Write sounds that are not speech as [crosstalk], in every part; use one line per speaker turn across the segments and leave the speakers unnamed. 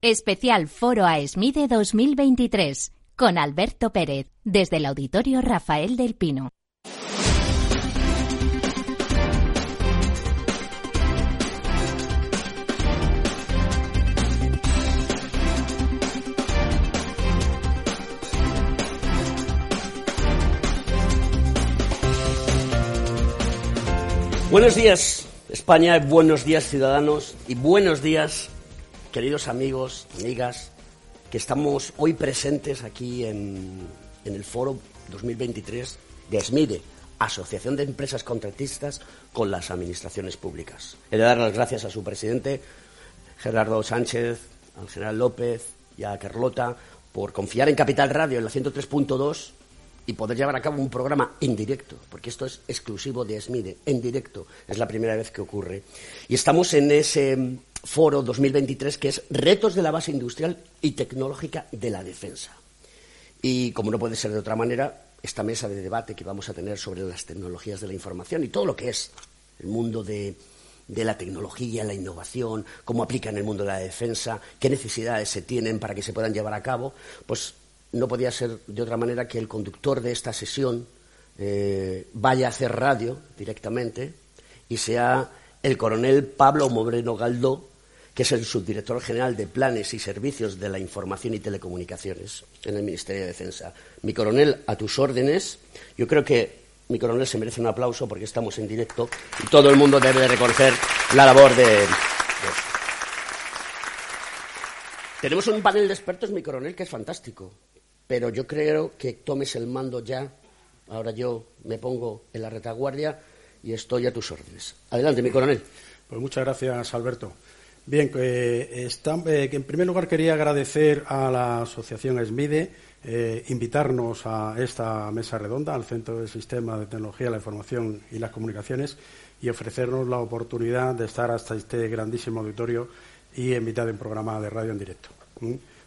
Especial Foro AESMIDE 2023 con Alberto Pérez desde el Auditorio Rafael del Pino.
Buenos días, España, buenos días, ciudadanos, y buenos días, queridos amigos, amigas, que estamos hoy presentes aquí en, el foro 2023 de ASMIDE, Asociación de Empresas Contratistas con las Administraciones Públicas. He de dar las gracias a su presidente, Gerardo Sánchez, al general López y a Carlota por confiar en Capital Radio en la 103.2 y poder llevar a cabo un programa en directo, porque esto es exclusivo de ASMIDE, en directo. Es la primera vez que ocurre. Y estamos en ese foro 2023 que es Retos de la base industrial y tecnológica de la defensa. Y como no puede ser de otra manera, esta mesa de debate que vamos a tener sobre las tecnologías de la información y todo lo que es el mundo de, la tecnología, la innovación, cómo aplica en el mundo de la defensa, qué necesidades se tienen para que se puedan llevar a cabo, pues no podía ser de otra manera que el conductor de esta sesión eh, vaya a hacer radio directamente y sea el coronel Pablo Moreno Galdó, que es el subdirector general de Planes y Servicios de la Información y Telecomunicaciones en el Ministerio de Defensa. Mi coronel, a tus órdenes. Yo creo que mi coronel se merece un aplauso porque estamos en directo y todo el mundo debe reconocer la labor de. Tenemos un panel de expertos, mi coronel, que es fantástico, pero yo creo que tomes el mando ya. Ahora yo me pongo en la retaguardia y estoy a tus órdenes. Adelante, mi coronel.
Pues muchas gracias, Alberto. Bien, eh, eh, en primer lugar quería agradecer a la Asociación ESMIDE eh, invitarnos a esta mesa redonda, al Centro del Sistema de Tecnología, la Información y las Comunicaciones, y ofrecernos la oportunidad de estar hasta este grandísimo auditorio y en mitad de un programa de radio en directo.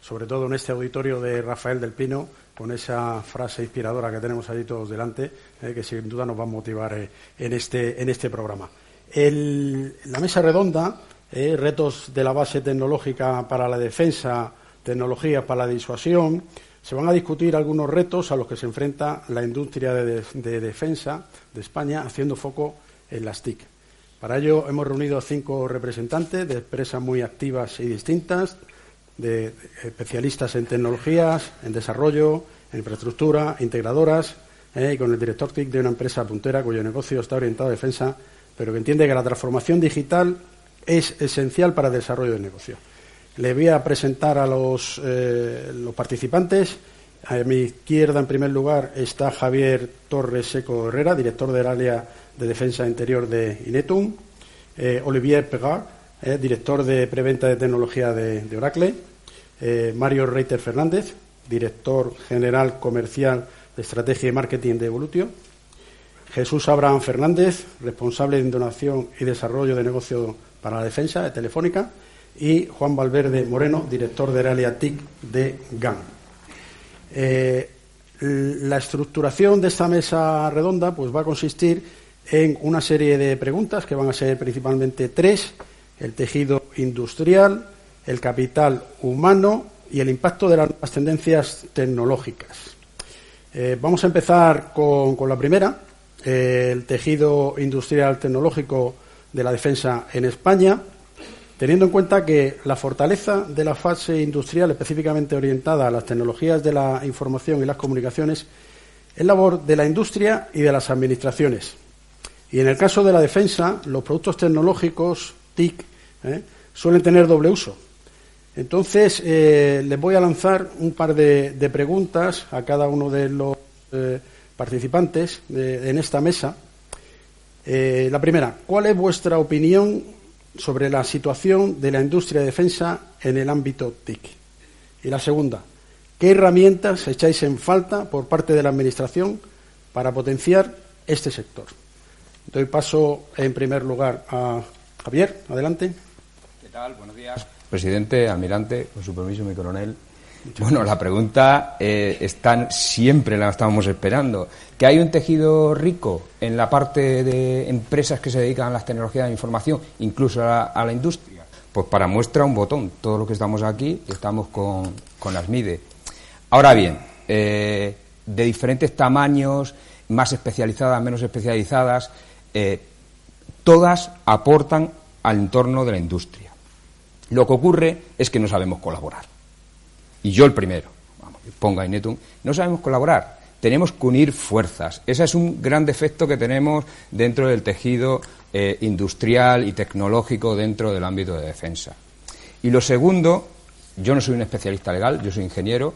Sobre todo en este auditorio de Rafael del Pino, con esa frase inspiradora que tenemos allí todos delante, que sin duda nos va a motivar en, este, en este programa. la mesa redonda eh, retos de la base tecnológica para la defensa, tecnologías para la disuasión. Se van a discutir algunos retos a los que se enfrenta la industria de, defensa de España, haciendo foco en las TIC. Para ello hemos reunido a cinco representantes de empresas muy activas y distintas, de especialistas en tecnologías, en desarrollo, en infraestructura, integradoras, eh, y con el director TIC de una empresa puntera cuyo negocio está orientado a defensa, pero que entiende que la transformación digital es esencial para el desarrollo del negocio. Le voy a presentar a los, eh, los participantes. A mi izquierda, en primer lugar, está Javier Torres Seco Herrera, director del área de defensa interior de Inetum. Eh, Olivier Pegard, eh, director de preventa de tecnología de, Oracle. Mario Reiter Fernández, director general comercial de estrategia y marketing de Evolutio. Jesús Abraham Fernández, responsable de donación y desarrollo de negocio para la defensa de Telefónica y Juan Valverde Moreno, director de área TIC de GAN. Eh, la estructuración de esta mesa redonda pues, va a consistir en una serie de preguntas que van a ser principalmente tres: el tejido industrial, el capital humano y el impacto de las tendencias tecnológicas. Eh, vamos a empezar con, la primera, eh, el tejido industrial tecnológico de la defensa en España, teniendo en cuenta que la fortaleza de la fase industrial específicamente orientada a las tecnologías de la información y las comunicaciones es labor de la industria y de las administraciones. Y en el caso de la defensa, los productos tecnológicos TIC ¿eh? suelen tener doble uso. Entonces, eh, les voy a lanzar un par de, preguntas a cada uno de los eh, participantes en esta mesa eh, la primera, ¿cuál es vuestra opinión sobre la situación de la industria de defensa en el ámbito TIC? Y la segunda, ¿qué herramientas echáis en falta por parte de la Administración para potenciar este sector? Doy paso en primer lugar a Javier. Adelante.
¿Qué tal? Buenos días. Presidente, almirante, con su permiso, mi coronel. Bueno, la pregunta eh, están, siempre la estábamos esperando. ¿Que hay un tejido rico en la parte de empresas que se dedican a las tecnologías de información, incluso a la, industria? Pues para muestra un botón, todo lo que estamos aquí estamos con, con las MIDE. Ahora bien, eh, de diferentes tamaños, más especializadas, menos especializadas, eh, todas aportan al entorno de la industria. Lo que ocurre es que no sabemos colaborar. Y yo el primero, vamos, ponga Inetum, no sabemos colaborar. Tenemos que unir fuerzas. Ese es un gran defecto que tenemos dentro del tejido eh, industrial y tecnológico dentro del ámbito de defensa. Y lo segundo, yo no soy un especialista legal, yo soy ingeniero,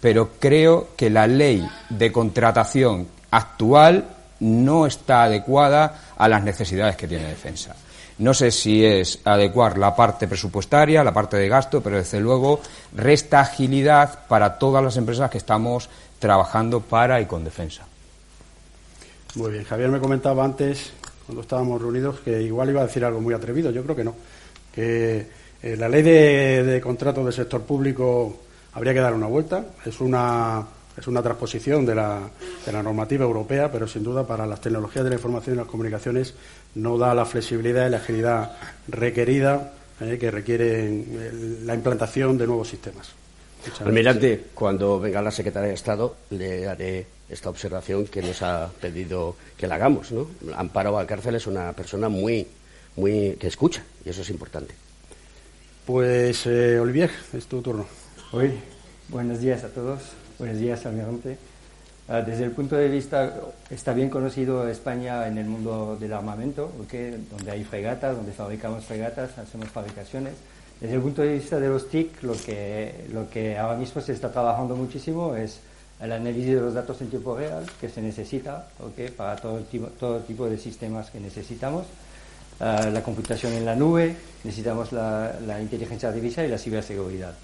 pero creo que la ley de contratación actual no está adecuada a las necesidades que tiene defensa. No sé si es adecuar la parte presupuestaria, la parte de gasto, pero desde luego resta agilidad para todas las empresas que estamos trabajando para y con defensa.
Muy bien, Javier me comentaba antes, cuando estábamos reunidos, que igual iba a decir algo muy atrevido. Yo creo que no. Que eh, la ley de, de contratos del sector público habría que dar una vuelta. Es una es una transposición de la, de la, normativa europea, pero sin duda para las tecnologías de la información y las comunicaciones no da la flexibilidad y la agilidad requerida eh, que requieren eh, la implantación de nuevos sistemas.
Almirante, cuando venga la secretaria de Estado, le haré esta observación que nos ha pedido que la hagamos. ¿no? Amparo Valcárcel es una persona muy, muy que escucha y eso es importante.
Pues, eh, Olivier, es tu turno.
Hoy, buenos días a todos. Buenos días, almirante. Uh, desde el punto de vista, está bien conocido España en el mundo del armamento, ¿okay? donde hay fregatas, donde fabricamos fregatas, hacemos fabricaciones. Desde el punto de vista de los TIC, lo que, lo que ahora mismo se está trabajando muchísimo es el análisis de los datos en tiempo real que se necesita ¿okay? para todo, tipo, todo tipo de sistemas que necesitamos. Uh, la computación en la nube, necesitamos la, la inteligencia artificial y la ciberseguridad.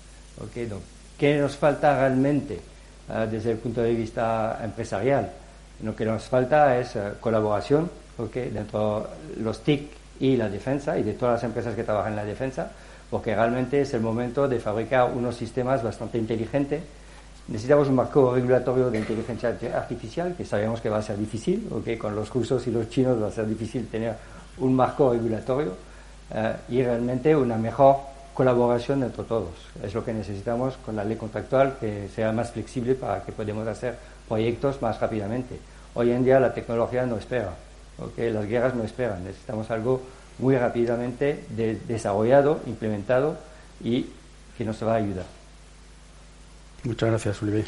¿okay? Donc, ¿Qué nos falta realmente? Uh, desde el punto de vista empresarial. Lo que nos falta es uh, colaboración okay, dentro de los TIC y la defensa y de todas las empresas que trabajan en la defensa, porque realmente es el momento de fabricar unos sistemas bastante inteligentes. Necesitamos un marco regulatorio de inteligencia artificial, que sabemos que va a ser difícil, okay, con los rusos y los chinos va a ser difícil tener un marco regulatorio uh, y realmente una mejor colaboración entre todos. Es lo que necesitamos con la ley contractual, que sea más flexible para que podamos hacer proyectos más rápidamente. Hoy en día la tecnología no espera, ¿okay? las guerras no esperan. Necesitamos algo muy rápidamente de desarrollado, implementado y que nos va a ayudar.
Muchas gracias, Olivier.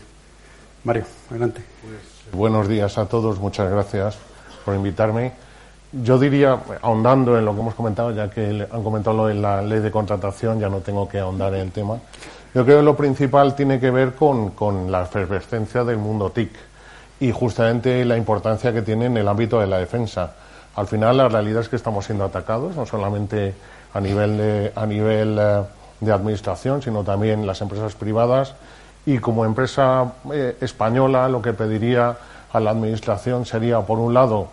Mario, adelante.
Pues, buenos días a todos, muchas gracias por invitarme. Yo diría, ahondando en lo que hemos comentado, ya que han comentado lo de la ley de contratación, ya no tengo que ahondar en el tema. Yo creo que lo principal tiene que ver con, con la efervescencia del mundo TIC y justamente la importancia que tiene en el ámbito de la defensa. Al final, la realidad es que estamos siendo atacados, no solamente a nivel de, a nivel, eh, de administración, sino también las empresas privadas. Y como empresa eh, española, lo que pediría a la administración sería, por un lado,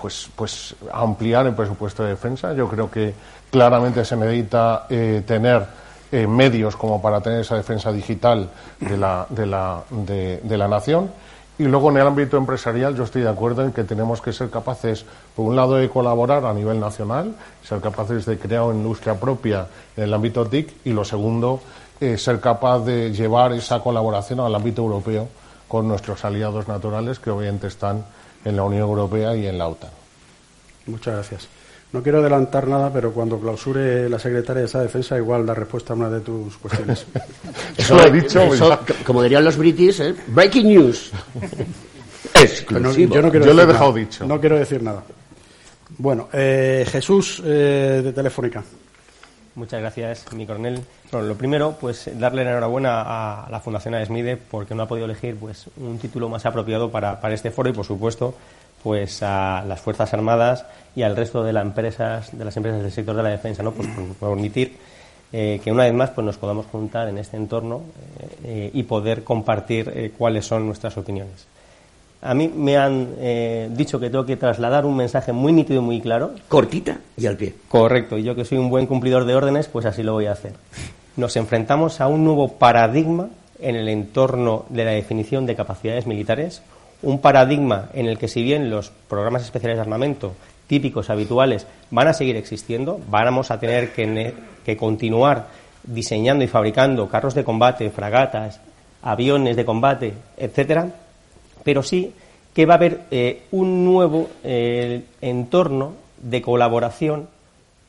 pues, pues ampliar el presupuesto de defensa. Yo creo que claramente se necesita eh, tener eh, medios como para tener esa defensa digital de la, de, la, de, la nación. Y luego en el ámbito empresarial yo estoy de acuerdo en que tenemos que ser capaces, por un lado, de colaborar a nivel nacional, ser capaces de crear una industria propia en el ámbito TIC y lo segundo, eh, ser capaz de llevar esa colaboración al ámbito europeo con nuestros aliados naturales que obviamente están en la Unión Europea y en la OTAN.
Muchas gracias. No quiero adelantar nada, pero cuando clausure la secretaria de esa defensa, igual da respuesta a una de tus cuestiones. [laughs]
eso lo he dicho. Eso, como dirían los british, ¿eh? breaking news. [laughs]
no, yo no quiero
yo le he dejado nada. dicho.
No quiero decir nada. Bueno, eh, Jesús eh, de Telefónica.
Muchas gracias, mi coronel. Bueno, lo primero, pues darle la enhorabuena a la Fundación AESMIDE porque no ha podido elegir pues un título más apropiado para, para este foro y, por supuesto, pues a las Fuerzas Armadas y al resto de las empresas, de las empresas del sector de la defensa, ¿no? Pues por permitir eh, que una vez más pues nos podamos juntar en este entorno eh, y poder compartir eh, cuáles son nuestras opiniones. A mí me han eh, dicho que tengo que trasladar un mensaje muy nítido y muy claro.
Cortita y al pie.
Correcto, y yo que soy un buen cumplidor de órdenes, pues así lo voy a hacer. Nos enfrentamos a un nuevo paradigma en el entorno de la definición de capacidades militares, un paradigma en el que si bien los programas especiales de armamento típicos, habituales, van a seguir existiendo. Vamos a tener que, que continuar diseñando y fabricando carros de combate, fragatas, aviones de combate, etcétera, pero sí que va a haber eh, un nuevo eh, entorno de colaboración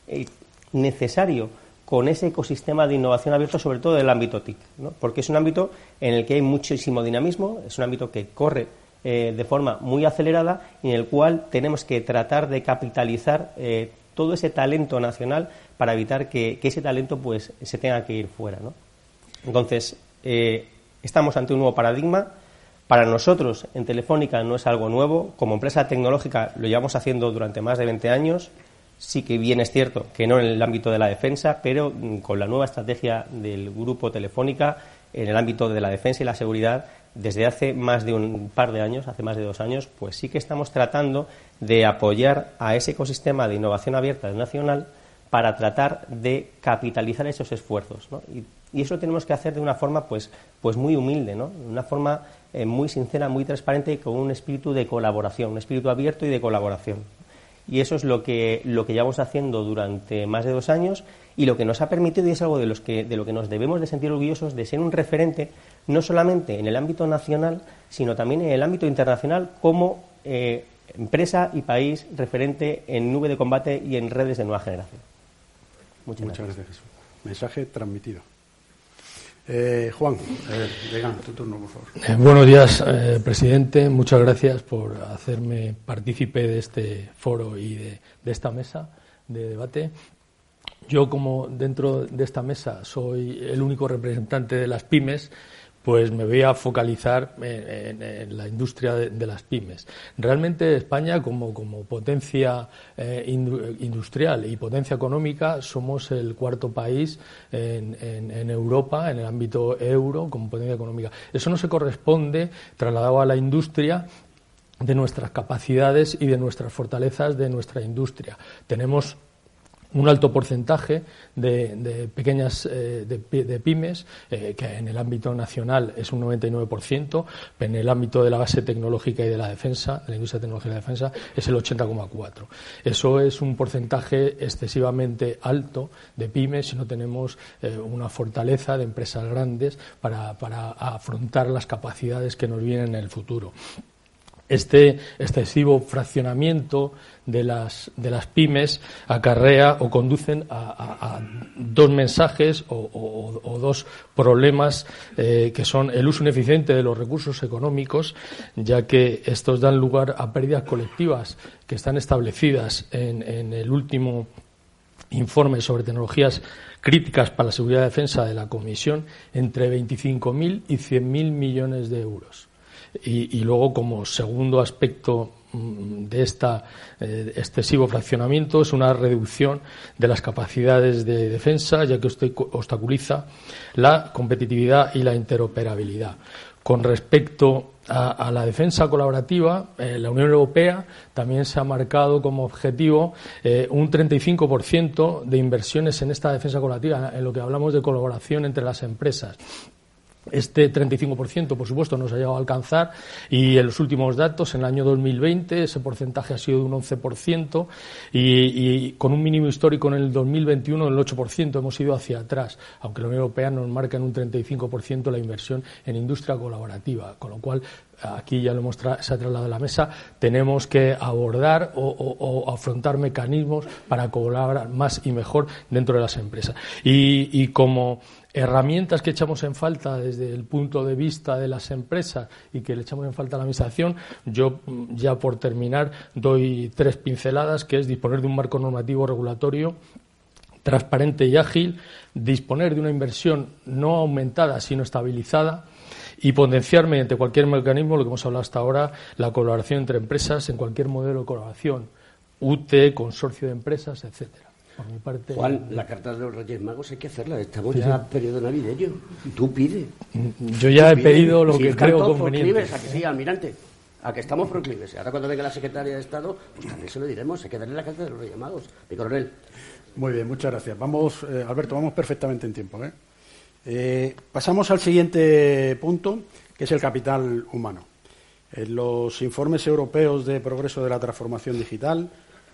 eh, necesario con ese ecosistema de innovación abierto, sobre todo del ámbito TIC, porque es un ámbito en el que hay muchísimo dinamismo, es un ámbito que corre de forma muy acelerada y en el cual tenemos que tratar de capitalizar todo ese talento nacional para evitar que, ese talento pues se tenga que ir fuera. ¿no? Entonces, estamos ante un nuevo paradigma. Para nosotros, en Telefónica, no es algo nuevo. Como empresa tecnológica lo llevamos haciendo durante más de 20 años. Sí que bien es cierto que no en el ámbito de la defensa, pero mm, con la nueva estrategia del grupo Telefónica en el ámbito de la defensa y la seguridad, desde hace más de un par de años, hace más de dos años, pues sí que estamos tratando de apoyar a ese ecosistema de innovación abierta nacional para tratar de capitalizar esos esfuerzos. Y, eso lo tenemos que hacer de una forma pues, pues muy humilde, ¿no? de una forma eh, muy sincera, muy transparente y con un espíritu de colaboración, un espíritu abierto y de colaboración. Y eso es lo que, lo que llevamos haciendo durante más de dos años y lo que nos ha permitido, y es algo de, los que, de lo que nos debemos de sentir orgullosos, de ser un referente no solamente en el ámbito nacional, sino también en el ámbito internacional como eh, empresa y país referente en nube de combate y en redes de nueva generación.
Muchas, gracias. Jesús. Mensaje transmitido. Eh, Juan, eh, tu turno, por favor.
Eh, buenos días, eh, presidente. Muchas gracias por hacerme partícipe de este foro y de, de esta mesa de debate. Yo, como dentro de esta mesa soy el único representante de las pymes, pues me voy a focalizar en, la industria de, las pymes. Realmente España, como, potencia eh, industrial y potencia económica, somos el cuarto país en, en, Europa, en el ámbito euro, como potencia económica. Eso no se corresponde, trasladado a la industria, de nuestras capacidades y de nuestras fortalezas de nuestra industria. Tenemos un alto porcentaje de, pequeñas eh, de, pymes, eh, que en el ámbito nacional es un 99%, en el ámbito de la base tecnológica y de la defensa, de la industria tecnológica y la defensa, es el 80,4%. Eso es un porcentaje excesivamente alto de pymes si no tenemos eh, una fortaleza de empresas grandes para afrontar las capacidades que nos vienen en el futuro este excesivo fraccionamiento de las, de las pymes acarrea o conducen a, dos mensajes o, dos problemas eh, que son el uso ineficiente de los recursos económicos, ya que estos dan lugar a pérdidas colectivas que están establecidas en, en el último informe sobre tecnologías críticas para la seguridad y defensa de la Comisión entre 25.000 y 100.000 millones de euros. Y, luego, como segundo aspecto mm, de este excesivo fraccionamiento es una reducción de las capacidades de defensa, ya que obstaculiza la competitividad y la interoperabilidad. Con respecto a, la defensa colaborativa, eh, la Unión Europea también se ha marcado como objetivo eh, un 35% de inversiones en esta defensa colaborativa, en lo que hablamos de colaboración entre las empresas. Este 35%, por supuesto, no se ha llegado a alcanzar y en los últimos datos, en el año 2020, ese porcentaje ha sido de un 11% y, con un mínimo histórico en el 2021 del 8%. Hemos ido hacia atrás, aunque la Unión Europea nos marca en un 35% la inversión en industria colaborativa, con lo cual aquí ya lo hemos se ha trasladado a la mesa, tenemos que abordar o, afrontar mecanismos para colaborar más y mejor dentro de las empresas. y como herramientas que echamos en falta desde el punto de vista de las empresas y que le echamos en falta a la Administración, yo mm, ya por terminar doy tres pinceladas, que es disponer de un marco normativo regulatorio transparente y ágil, disponer de una inversión no aumentada, sino estabilizada, y potenciar mediante cualquier mecanismo, lo que hemos hablado hasta ahora, la colaboración entre empresas en cualquier modelo de colaboración, UTE, consorcio de empresas, etcétera.
Juan, la carta de los Reyes Magos hay que hacerla. Estamos ya en periodo navideño. Tú pide.
Yo ya he pedido lo que creo conveniente.
a que sí, almirante. A que estamos proclives. Ahora cuando venga la secretaria de Estado, pues también se lo diremos. Hay que darle la carta de los Reyes Magos. Mi coronel.
Muy bien, muchas gracias. Vamos, eh, Alberto, vamos perfectamente en tiempo. ¿eh? ¿Eh? pasamos al siguiente punto, que es el capital humano. En los informes europeos de progreso de la transformación digital,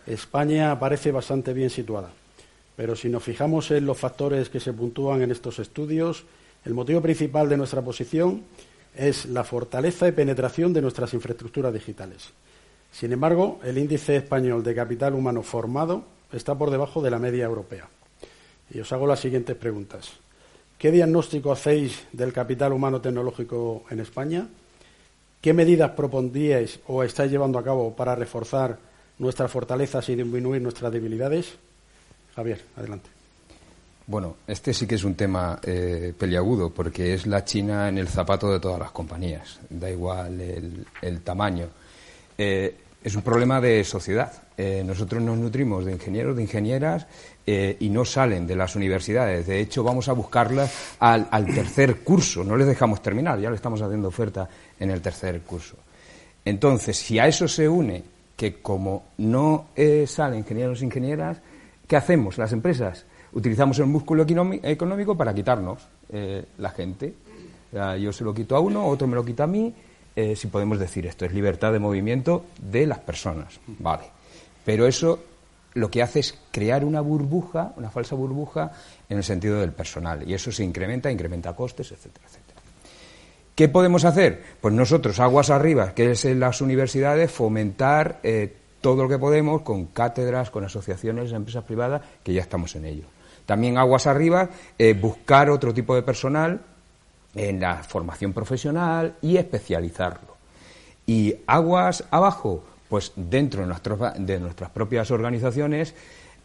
España parece bastante bien situada. Pero si nos fijamos en los factores que se puntúan en estos estudios, el motivo principal de nuestra posición es la fortaleza y penetración de nuestras infraestructuras digitales. Sin embargo, el índice español de capital humano formado está por debajo de la media europea. Y os hago las siguientes preguntas. ¿Qué diagnóstico hacéis del capital humano tecnológico en España? ¿Qué medidas propondríais o estáis llevando a cabo para reforzar nuestras fortalezas y disminuir nuestras debilidades? Javier, adelante.
Bueno, este sí que es un tema eh, peliagudo porque es la China en el zapato de todas las compañías, da igual el, tamaño. Eh, es un problema de sociedad. Eh, nosotros nos nutrimos de ingenieros, de ingenieras y no salen de las universidades. De hecho, vamos a buscarlas al, al, tercer curso. No les dejamos terminar, ya le estamos haciendo oferta en el tercer curso. Entonces, si a eso se une que como no salen ingenieros e ingenieras, ¿qué hacemos las empresas? Utilizamos el músculo económico para quitarnos eh, la gente. yo se lo quito a uno, otro me lo quita a mí. Eh, si podemos decir esto, es libertad de movimiento de las personas. Vale. Pero eso lo que hace es crear una burbuja, una falsa burbuja, en el sentido del personal. Y eso se incrementa, incrementa costes, etcétera, etcétera. ¿Qué podemos hacer? Pues nosotros, aguas arriba, que es en las universidades, fomentar eh, todo lo que podemos con cátedras, con asociaciones, empresas privadas, que ya estamos en ello. También aguas arriba, eh, buscar otro tipo de personal en la formación profesional y especializarlo. Y aguas abajo, pues dentro de, de nuestras propias organizaciones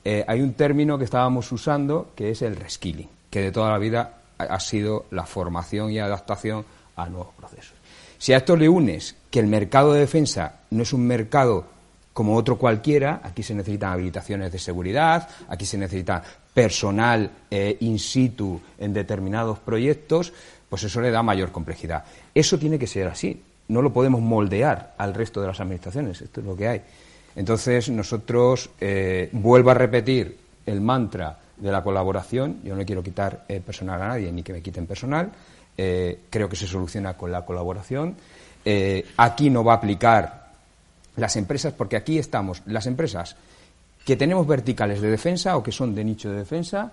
eh, hay un término que estábamos usando que es el reskilling, que de toda la vida ha sido la formación y adaptación a nuevos procesos. Si a esto le unes que el mercado de defensa no es un mercado como otro cualquiera, aquí se necesitan habilitaciones de seguridad, aquí se necesita personal eh, in situ en determinados proyectos, pues eso le da mayor complejidad. Eso tiene que ser así, no lo podemos moldear al resto de las administraciones, esto es lo que hay. Entonces, nosotros, eh, vuelvo a repetir el mantra de la colaboración, yo no quiero quitar eh, personal a nadie ni que me quiten personal, creo que se soluciona con la colaboración. aquí no va a aplicar las empresas, porque aquí estamos, las empresas que tenemos verticales de defensa o que son de nicho de defensa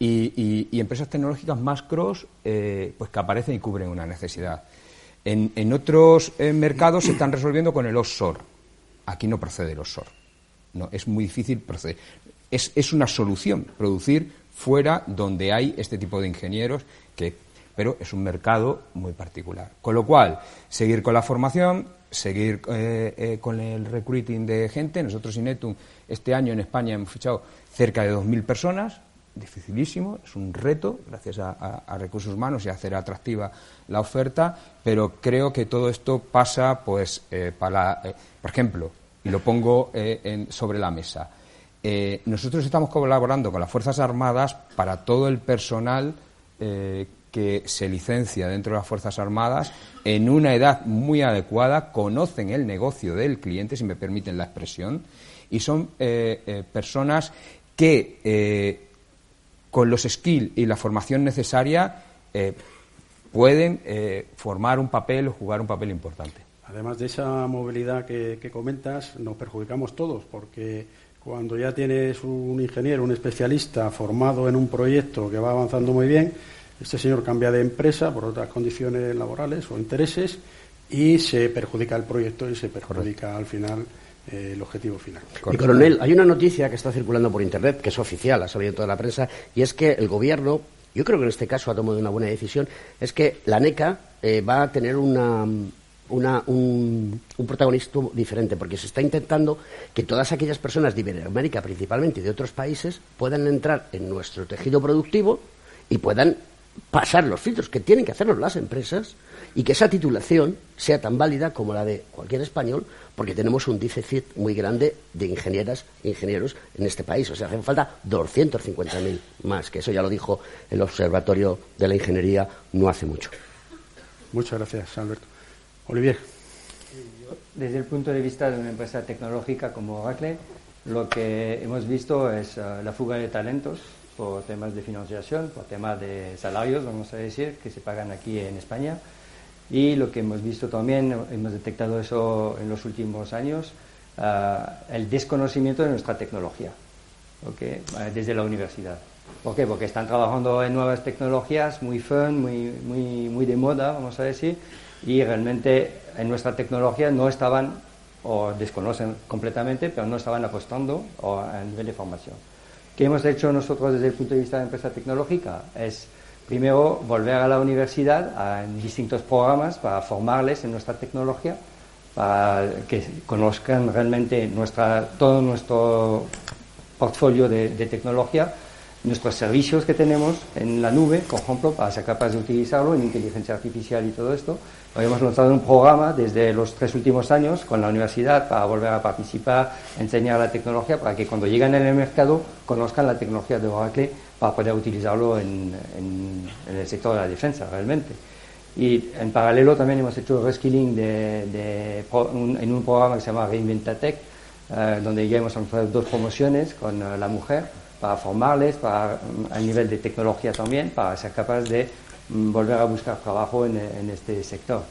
y, empresas tecnológicas más cross eh, pues que aparecen y cubren una necesidad. En, otros eh, mercados se están resolviendo con el offshore. Aquí no procede el offshore. No, es muy difícil proceder. Es, es una solución producir fuera donde hay este tipo de ingenieros que pero es un mercado muy particular. Con lo cual, seguir con la formación, seguir eh, eh, con el recruiting de gente. Nosotros, Inetum, este año en España hemos fichado cerca de 2.000 personas, dificilísimo, es un reto, gracias a, recursos humanos y a hacer atractiva la oferta, pero creo que todo esto pasa, pues, eh, para, por ejemplo, y lo pongo sobre la mesa, nosotros estamos colaborando con las Fuerzas Armadas para todo el personal que se licencia dentro de las Fuerzas Armadas en una edad muy adecuada, conocen el negocio del cliente, si me permiten la expresión, y son eh, eh, personas que eh, con los skills y la formación necesaria pueden formar un papel o jugar un papel importante.
Además de esa movilidad que, que comentas, nos perjudicamos todos, porque cuando ya tienes un ingeniero, un especialista formado en un proyecto que va avanzando muy bien, este señor cambia de empresa por otras condiciones laborales o intereses y se perjudica el proyecto y se perjudica al final eh, el objetivo final.
Y coronel, hay una noticia que está circulando por internet, que es oficial, ha salido en toda la prensa, y es que el gobierno, yo creo que en este caso ha tomado una buena decisión, es que la NECA eh, va a tener una, una, un, un, protagonismo diferente, porque se está intentando que todas aquellas personas de Iberoamérica principalmente y de otros países puedan entrar en nuestro tejido productivo y puedan pasar los filtros que tienen que hacerlos las empresas y que esa titulación sea tan válida como la de cualquier español, porque tenemos un déficit muy grande de ingenieras e ingenieros en este país. O sea, hacen falta 250.000 más, que eso ya lo dijo el Observatorio de la Ingeniería no hace mucho.
Muchas gracias, Alberto. Olivier.
Desde el punto de vista de una empresa tecnológica como Oracle, lo que hemos visto es uh, la fuga de talentos por temas de financiación, por temas de salarios, vamos a decir, que se pagan aquí en España. Y lo que hemos visto también, hemos detectado eso en los últimos años, el desconocimiento de nuestra tecnología, desde la universidad. ¿Por qué? Porque están trabajando en nuevas tecnologías muy fun, muy, muy, muy de moda, vamos a decir, y realmente en nuestra tecnología no estaban, o desconocen completamente, pero no estaban apostando a nivel de formación. ¿Qué hemos hecho nosotros desde el punto de vista de empresa tecnológica? Es primero volver a la universidad en distintos programas para formarles en nuestra tecnología, para que conozcan realmente nuestra, todo nuestro portfolio de, de tecnología nuestros servicios que tenemos en la nube, por ejemplo, para ser capaces de utilizarlo en inteligencia artificial y todo esto. Hemos lanzado un programa desde los tres últimos años con la universidad para volver a participar, enseñar la tecnología, para que cuando lleguen en el mercado conozcan la tecnología de Oracle para poder utilizarlo en, el sector de la defensa realmente. Y en paralelo también hemos hecho reskilling de, en un programa que se llama Reinventatech, eh, donde ya hemos lanzado dos promociones con eh, la mujer para formarles, para, a nivel de tecnología también, para ser capaces de mm, volver a buscar trabajo en, este sector.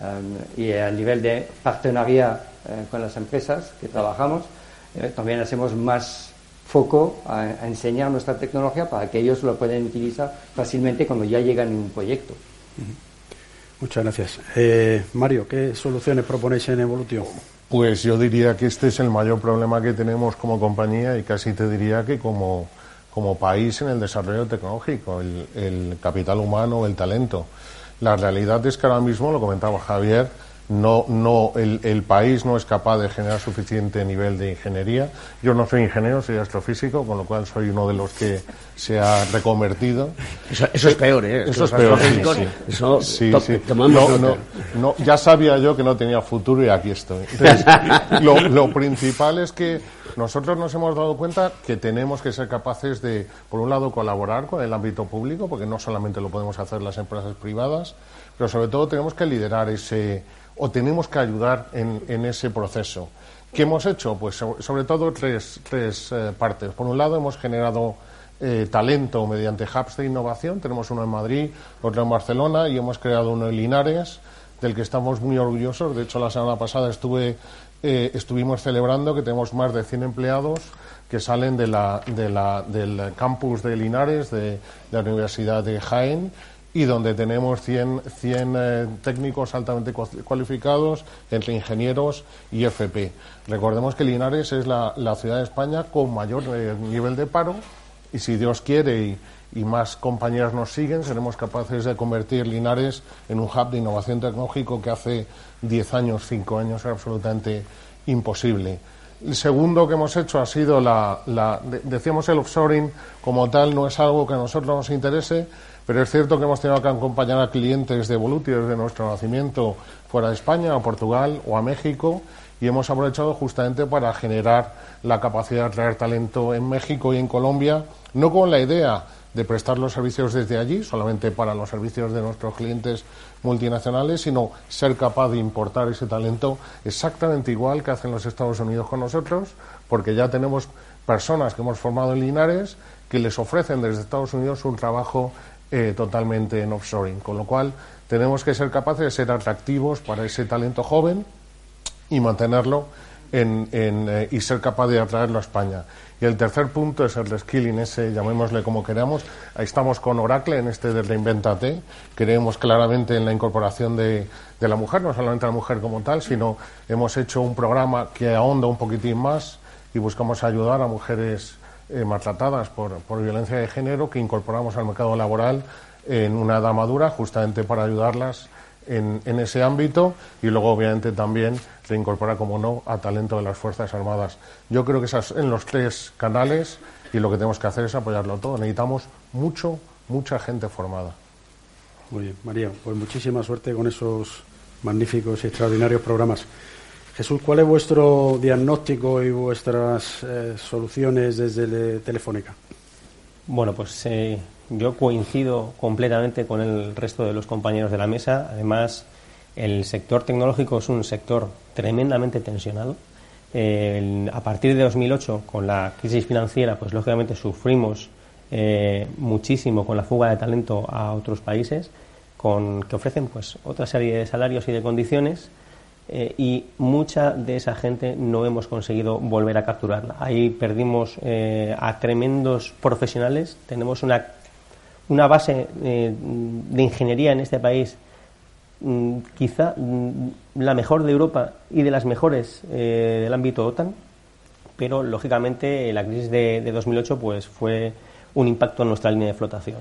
Um, y a nivel de partenaria eh, con las empresas que trabajamos, eh, también hacemos más foco a, enseñar nuestra tecnología para que ellos lo puedan utilizar fácilmente cuando ya llegan en un proyecto.
Muchas gracias. Eh, Mario, ¿qué soluciones proponéis en Evolution?
Pues yo diría que este es el mayor problema que tenemos como compañía y casi te diría que como, como país en el desarrollo tecnológico, el, el capital humano, el talento. La realidad es que ahora mismo, lo comentaba Javier, no, no, el, el, país no es capaz de generar suficiente nivel de ingeniería. Yo no soy ingeniero, soy astrofísico, con lo cual soy uno de los que se ha reconvertido.
Eso, es peor, ¿eh?
Eso es peor, sí, sí. no, ya sabía yo que no tenía futuro y aquí estoy. [laughs] lo, lo principal es que nosotros nos hemos dado cuenta que tenemos que ser capaces de, por un lado, colaborar con el ámbito público, porque no solamente lo podemos hacer las empresas privadas, pero sobre todo tenemos que liderar ese o tenemos que ayudar en, ese proceso. ¿Qué hemos hecho? Pues sobre todo tres, eh, partes. Por un lado, hemos generado eh, talento mediante hubs de innovación. Tenemos uno en Madrid, otro en Barcelona y hemos creado uno en Linares, del que estamos muy orgullosos. De hecho, la semana pasada eh, estuvimos celebrando que tenemos más de 100 empleados que salen del campus de Linares, de la Universidad de Jaén y donde tenemos 100, 100 eh, técnicos altamente cualificados entre ingenieros y FP. Recordemos que Linares es la, ciudad de España con mayor eh, nivel de paro y si Dios quiere y, más compañías nos siguen, seremos capaces de convertir Linares en un hub de innovación tecnológico que hace 10 años, 5 años era absolutamente imposible. El segundo que hemos hecho ha sido la, la, decíamos el offshoring como tal no es algo que a nosotros nos interese, pero es cierto que hemos tenido que acompañar a clientes de Evolutio desde nuestro nacimiento fuera de España, a Portugal o a México, y hemos aprovechado justamente para generar la capacidad de atraer talento en México y en Colombia, no con la idea de prestar los servicios desde allí, solamente para los servicios de nuestros clientes multinacionales, sino ser capaz de importar ese talento exactamente igual que hacen los Estados Unidos con nosotros, porque ya tenemos personas que hemos formado en Linares que les ofrecen desde Estados Unidos un trabajo eh, totalmente en offshoring. Con lo cual, tenemos que ser capaces de ser atractivos para ese talento joven y mantenerlo en, eh, y ser capaz de atraerlo a España. Y el tercer punto es el reskilling, ese llamémosle como queramos. Ahí estamos con Oracle en este de Reinventate. Creemos claramente en la incorporación de, de, la mujer, no solamente la mujer como tal, sino hemos hecho un programa que ahonda un poquitín más y buscamos ayudar a mujeres eh, maltratadas por, por, violencia de género que incorporamos al mercado laboral en una edad madura justamente para ayudarlas en, en, ese ámbito y luego obviamente también se incorpora como no a talento de las Fuerzas Armadas. Yo creo que esas en los tres canales y lo que tenemos que hacer es apoyarlo todo. Necesitamos mucho, mucha gente formada.
Muy bien, María, pues muchísima suerte con esos magníficos y extraordinarios programas. Jesús, ¿cuál es vuestro diagnóstico y vuestras eh, soluciones desde Telefónica?
Bueno, pues eh, yo coincido completamente con el resto de los compañeros de la mesa. Además, el sector tecnológico es un sector tremendamente tensionado. a partir de 2008, con la crisis financiera, pues lógicamente sufrimos eh, muchísimo con la fuga de talento a otros países, con que ofrecen pues otra serie de salarios y de condiciones eh, y mucha de esa gente no hemos conseguido volver a capturarla. Ahí perdimos eh, a tremendos profesionales, tenemos una, una base eh, de ingeniería en este país mm, quizá mm, la mejor de Europa y de las mejores del ámbito OTAN, pero lógicamente la crisis de, 2008 pues fue un impacto en nuestra línea de flotación.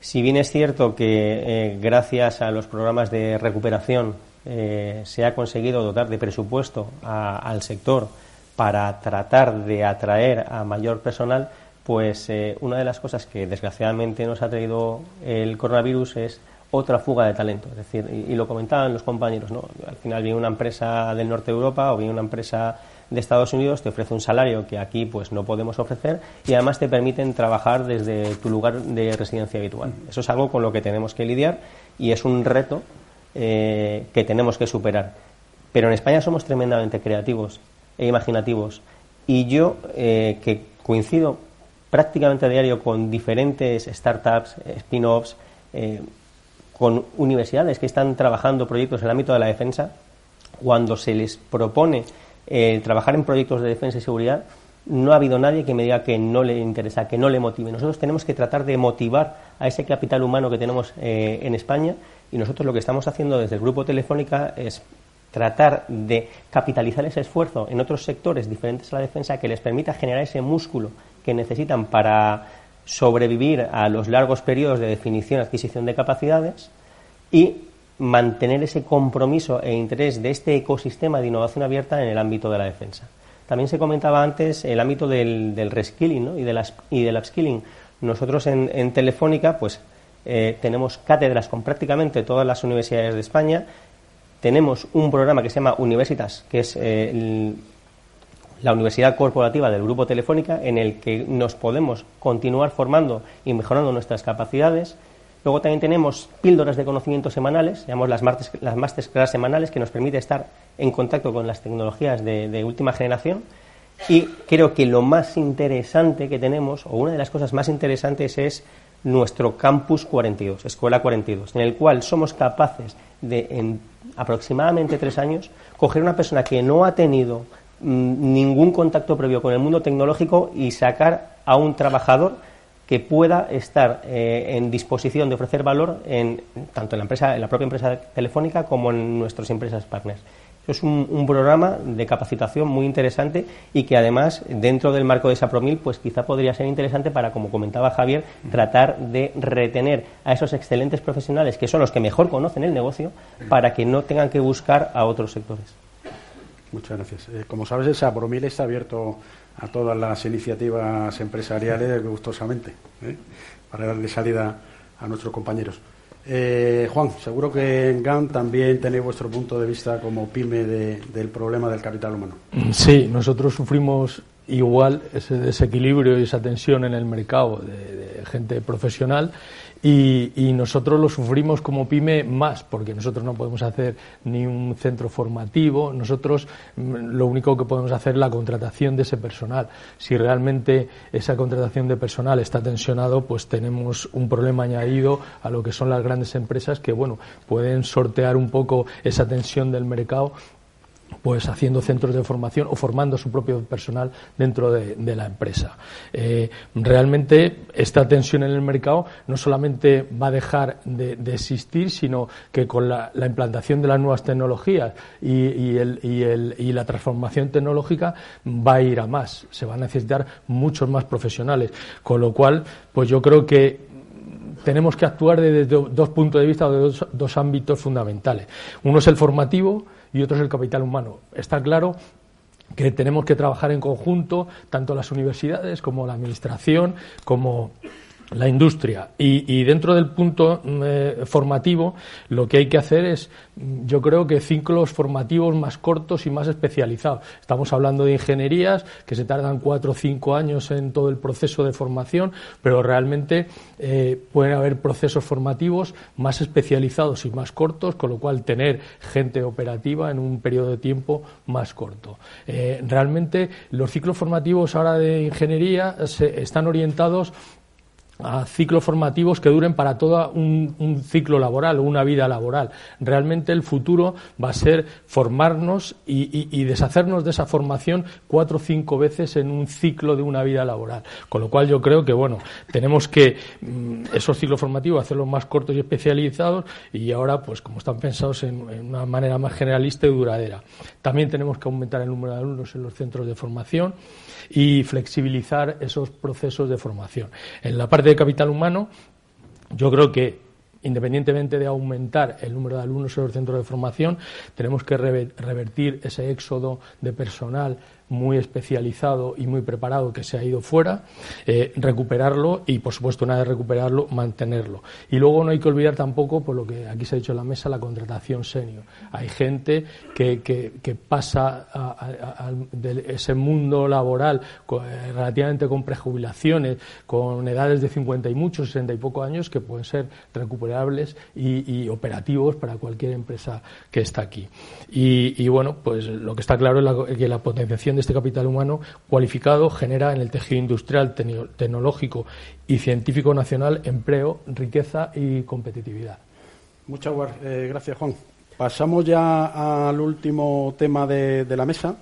Si bien es cierto que gracias a los programas de recuperación eh, se ha conseguido dotar de presupuesto al sector para tratar de atraer a mayor personal, pues eh, una de las cosas que desgraciadamente nos ha traído el coronavirus es otra fuga de talento. Es decir, y, lo comentaban los compañeros, ¿no? Al final viene una empresa del norte de Europa o viene una empresa de Estados Unidos, te ofrece un salario que aquí pues no podemos ofrecer y además te permiten trabajar desde tu lugar de residencia habitual. Eso es algo con lo que tenemos que lidiar y es un reto eh, que tenemos que superar. Pero en España somos tremendamente creativos e imaginativos. Y yo, eh, que coincido prácticamente a diario con diferentes startups, spin-offs, eh, con universidades que están trabajando proyectos en el ámbito de la defensa, cuando se les propone trabajar en proyectos de defensa y seguridad, no ha habido nadie que me diga que no le interesa, que no le motive. Nosotros tenemos que tratar de motivar a ese capital humano que tenemos en España y nosotros lo que estamos haciendo desde el Grupo Telefónica es tratar de capitalizar ese esfuerzo en otros sectores diferentes a la defensa que les permita generar ese músculo que necesitan para sobrevivir a los largos periodos de definición adquisición de capacidades y mantener ese compromiso e interés de este ecosistema de innovación abierta en el ámbito de la defensa. También se comentaba antes el ámbito del, reskilling y del upskilling. Nosotros en, en Telefónica, pues eh, tenemos cátedras con prácticamente todas las universidades de España, tenemos un programa que se llama Universitas, que es eh, la universidad corporativa del Grupo Telefónica, en el que nos podemos continuar formando y mejorando nuestras capacidades. Luego también tenemos píldoras de conocimiento semanales, llamamos las, las masterclass semanales, que nos permite estar en contacto con las tecnologías de última generación. Y creo que lo más interesante que tenemos, o una de las cosas más interesantes, es nuestro Campus 42, Escuela 42, en el cual somos capaces de, en aproximadamente tres años, coger una persona que no ha tenido mm, ningún contacto previo con el mundo tecnológico y sacar a un trabajador que pueda estar eh, en disposición de ofrecer valor en, tanto en la empresa, en la propia empresa telefónica como en nuestras empresas partners. Es un, programa de capacitación muy interesante y que además, dentro del marco de Sapromil, pues quizá podría ser interesante para, como comentaba Javier, tratar de retener a esos excelentes profesionales que son los que mejor conocen el negocio para que no tengan que buscar a otros sectores.
Muchas gracias. Eh, como sabes, el Sapromil está abierto a todas las iniciativas empresariales gustosamente, ¿eh? para darle salida a nuestros compañeros. Eh, Juan, seguro que en GAN también tenéis vuestro punto de vista como pyme del problema del capital humano.
Sí, nosotros sufrimos igual ese desequilibrio y esa tensión en el mercado de gente profesional y, nosotros lo sufrimos como pyme más, porque nosotros no podemos hacer ni un centro formativo, nosotros mm, lo único que podemos hacer es la contratación de ese personal. Si realmente esa contratación de personal está tensionado, pues tenemos un problema añadido a lo que son las grandes empresas que, bueno, pueden sortear un poco esa tensión del mercado pues haciendo centros de formación o formando su propio personal dentro de, la empresa. Eh, realmente esta tensión en el mercado no solamente va a dejar de, existir, sino que con la, implantación de las nuevas tecnologías y, la transformación tecnológica va a ir a más. Se van a necesitar muchos más profesionales. Con lo cual, pues yo creo que tenemos que actuar desde dos puntos de vista o de dos ámbitos fundamentales. Uno es el formativo y otro es el capital humano. Está claro que tenemos que trabajar en conjunto, tanto las universidades como la administración, como la industria. Y, dentro del punto mm, eh, formativo, lo que hay que hacer es, mm, yo creo que ciclos formativos más cortos y más especializados. Estamos hablando de ingenierías que se tardan cuatro o cinco años en todo el proceso de formación, pero realmente eh, pueden haber procesos formativos más especializados y más cortos, con lo cual tener gente operativa en un periodo de tiempo más corto. Eh, realmente los ciclos formativos ahora de ingeniería se, están orientados a ciclos formativos que duren para todo un, ciclo laboral o una vida laboral. Realmente el futuro va a ser formarnos y, deshacernos de esa formación cuatro o cinco veces en un ciclo de una vida laboral. Con lo cual yo creo que, bueno, tenemos que mm, esos ciclos formativos hacerlos más cortos y especializados y ahora, pues como están pensados en, en una manera más generalista y duradera. También tenemos que aumentar el número de alumnos en los centros de formación y flexibilizar esos procesos de formación. En la parte de capital humano, yo creo que independientemente de aumentar el número de alumnos en los centros de formación, tenemos que revertir ese éxodo de personal muy especializado y muy preparado que se ha ido fuera, eh, recuperarlo y, por supuesto, una vez recuperarlo, mantenerlo. Y luego no hay que olvidar tampoco, por lo que aquí se ha dicho en la mesa, la contratación senior. Hay gente que, que, pasa de ese mundo laboral eh, relativamente con prejubilaciones, con edades de 50 y muchos, 60 y pocos años, que pueden ser recuperables y, operativos para cualquier empresa que está aquí. Y, bueno, pues lo que está claro es que la potenciación de este capital humano cualificado genera en el tejido industrial, tecnológico y científico nacional empleo, riqueza y competitividad.
Muchas eh, gracias, Juan. Pasamos ya al último tema de, la mesa,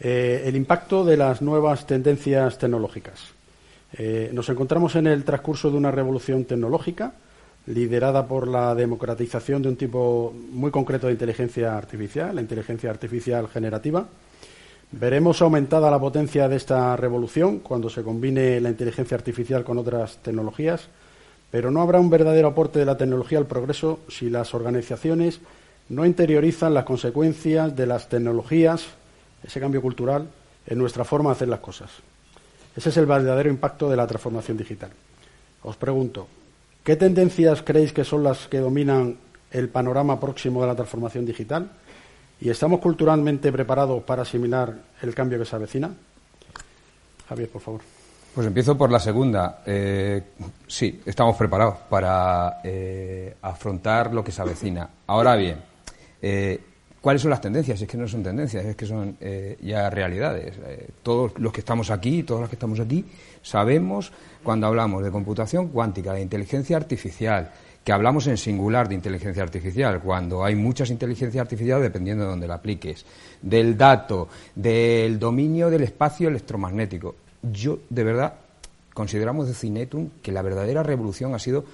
eh, el impacto de las nuevas tendencias tecnológicas. Eh, nos encontramos en el transcurso de una revolución tecnológica liderada por la democratización de un tipo muy concreto de inteligencia artificial, la inteligencia artificial generativa, Veremos aumentada la potencia de esta revolución cuando se combine la inteligencia artificial con otras tecnologías, pero no habrá un verdadero aporte de la tecnología al progreso si las organizaciones no interiorizan las consecuencias de las tecnologías, ese cambio cultural, en nuestra forma de hacer las cosas. Ese es el verdadero impacto de la transformación digital. Os pregunto, ¿qué tendencias creéis que son las que dominan el panorama próximo de la transformación digital? ¿Y estamos culturalmente preparados para asimilar el cambio que se avecina? Javier, por favor.
Pues empiezo por la segunda. Eh, sí, estamos preparados para eh, afrontar lo que se avecina. Ahora bien, eh, ¿cuáles son las tendencias? Es que no son tendencias, es que son ya realidades. todos los que estamos aquí, todos los que estamos aquí, sabemos cuando hablamos de computación cuántica, de inteligencia artificial, que hablamos en singular de inteligencia artificial, cuando hay muchas inteligencias artificiales dependiendo de dónde la apliques, del dato, del dominio del espacio electromagnético. Yo, de verdad, consideramos de Cinetum que la verdadera revolución ha sido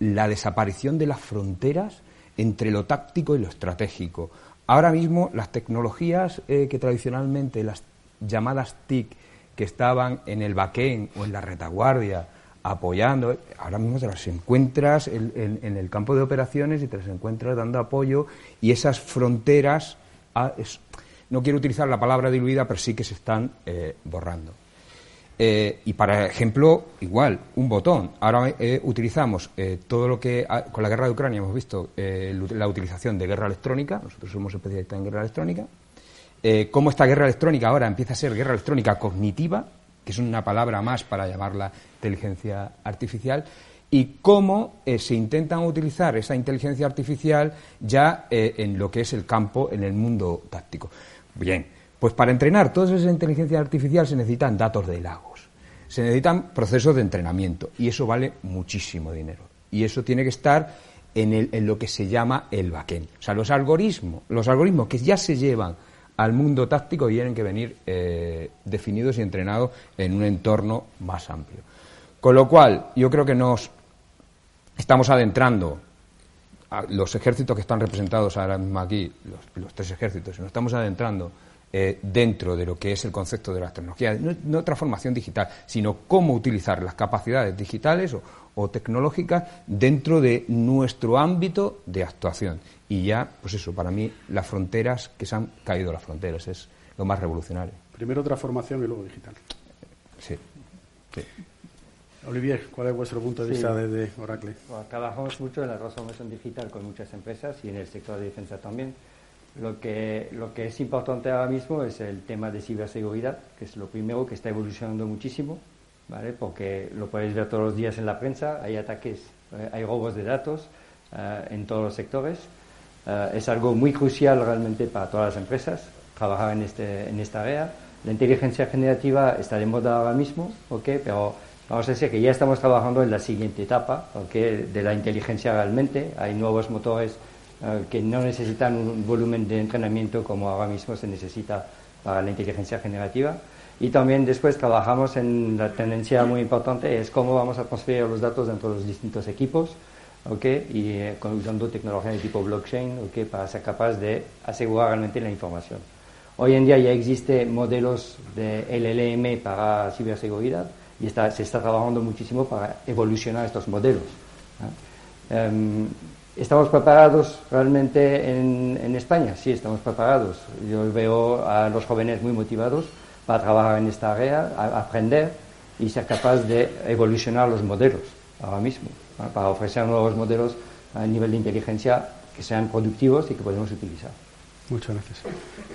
la desaparición de las fronteras entre lo táctico y lo estratégico. Ahora mismo las tecnologías eh, que tradicionalmente las llamadas TIC que estaban en el backend o en la retaguardia apoyando. Ahora mismo te las encuentras en, el campo de operaciones y te las encuentras dando apoyo y esas fronteras, ah, no quiero utilizar la palabra diluida, pero sí que se están eh, borrando. Eh, y para ejemplo, igual, un botón. Ahora eh, utilizamos todo lo que ah, con la guerra de Ucrania hemos visto la utilización de guerra electrónica. Nosotros somos especialistas en guerra electrónica. cómo esta guerra electrónica ahora empieza a ser guerra electrónica cognitiva, que es una palabra más para llamarla inteligencia artificial, y cómo eh, se intentan utilizar esa inteligencia artificial ya eh, en lo que es el campo, en el mundo táctico. Bien, pues para entrenar toda esa inteligencia artificial se necesitan datos de lagos, se necesitan procesos de entrenamiento, y eso vale muchísimo dinero. Y eso tiene que estar en, en lo que se llama el backend. O sea, los algoritmos, los algoritmos que ya se llevan al mundo táctico tienen que venir eh, definidos y entrenados en un entorno más amplio. Con lo cual, yo creo que nos estamos adentrando a los ejércitos que están representados ahora mismo aquí, los, tres ejércitos, nos estamos adentrando eh, dentro de lo que es el concepto de las tecnologías, no, transformación digital, sino cómo utilizar las capacidades digitales o, o tecnológicas dentro de nuestro ámbito de actuación y ya, pues eso, para mí las fronteras, que se han caído las fronteras, es lo más revolucionario.
Primero transformación y luego digital.
Sí.
Olivier, ¿cuál es vuestro punto de vista desde Oracle?
trabajamos mucho en la transformación digital con muchas empresas y en el sector de defensa también. Lo que, lo que es importante ahora mismo es el tema de ciberseguridad, que es lo primero que está evolucionando muchísimo, ¿vale? porque lo podéis ver todos los días en la prensa, hay ataques, eh, hay robos de datos eh, en todos los sectores eh, es algo muy crucial realmente para todas las empresas trabajar en, este, en esta área. La inteligencia generativa está de moda ahora mismo, okay, pero Vamos a decir que ya estamos trabajando en la siguiente etapa de la inteligencia realmente. Hay nuevos motores que no necesitan un volumen de entrenamiento como ahora mismo se necesita para la inteligencia generativa. Y también después trabajamos en la tendencia muy importante, es cómo vamos a transferir los datos entre los distintos equipos, ¿okay? y eh, usando tecnología de tipo blockchain ¿okay? para ser capaz de asegurar realmente la información. Hoy en día ya existen modelos de LLM para ciberseguridad, y se está trabajando muchísimo para evolucionar estos modelos. Em, ¿Estamos preparados realmente en, España? Sí, estamos preparados. Yo veo a los jóvenes muy motivados para trabajar en esta área, aprender y ser capaz de evolucionar los modelos ahora mismo, para ofrecer nuevos modelos a nivel de inteligencia que sean productivos y que podemos utilizar.
Muchas gracias.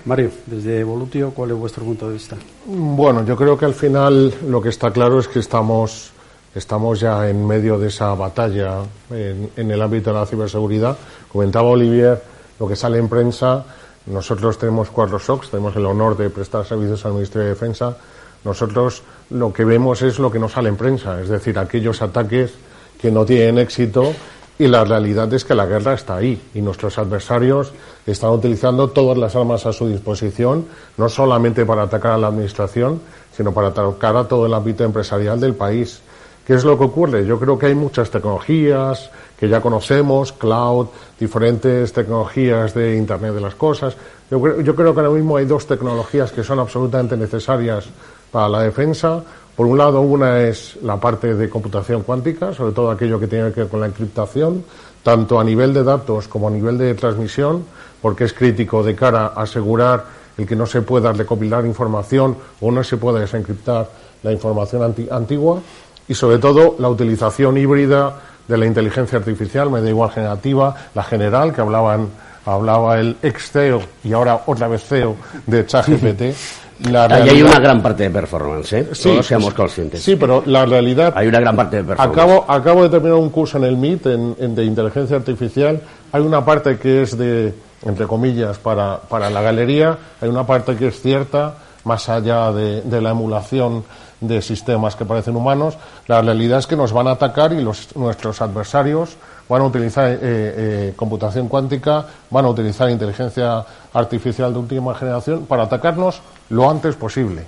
Mario, desde Evolutio, ¿cuál es vuestro punto de vista?
Bueno, yo creo que al final lo que está claro es que estamos, estamos ya en medio de esa batalla en, el ámbito de la ciberseguridad. Comentaba Olivier lo que sale en prensa. Nosotros tenemos cuatro SOCs, tenemos el honor de prestar servicios al Ministerio de Defensa. Nosotros lo que vemos es lo que no sale en prensa, es decir, aquellos ataques que no tienen éxito y la realidad es que la guerra está ahí y nuestros adversarios están utilizando todas las armas a su disposición, no solamente para atacar a la administración, sino para atacar a todo el ámbito empresarial del país. ¿Qué es lo que ocurre? Yo creo que hay muchas tecnologías que ya conocemos, cloud, diferentes tecnologías de Internet de las Cosas. Yo, creo que ahora mismo hay dos tecnologías que son absolutamente necesarias para la defensa. Por un lado, una es la parte de computación cuántica, sobre todo aquello que tiene que ver con la encriptación, tanto a nivel de datos como a nivel de transmisión, porque es crítico de cara a asegurar el que no se pueda recopilar información o no se pueda desencriptar la información antigua y sobre todo la utilización híbrida de la inteligencia artificial, me da igual generativa, la general que hablaban hablaba el ex CEO y ahora otra vez CEO de ChatGPT [laughs]
Ahí hay una gran parte de performance, ¿eh? Todos seamos conscientes.
Sí, pero la realidad...
Hay una gran parte de performance.
Acabo, acabo de terminar un curso en el MIT en, de inteligencia artificial. Hay una parte que es de, entre comillas, para, para la galería. Hay una parte que es cierta, más allá de, de la emulación de sistemas que parecen humanos. La realidad es que nos van a atacar y los, nuestros adversarios van a utilizar eh, eh, computación cuántica, van a utilizar inteligencia artificial de última generación para atacarnos lo antes posible.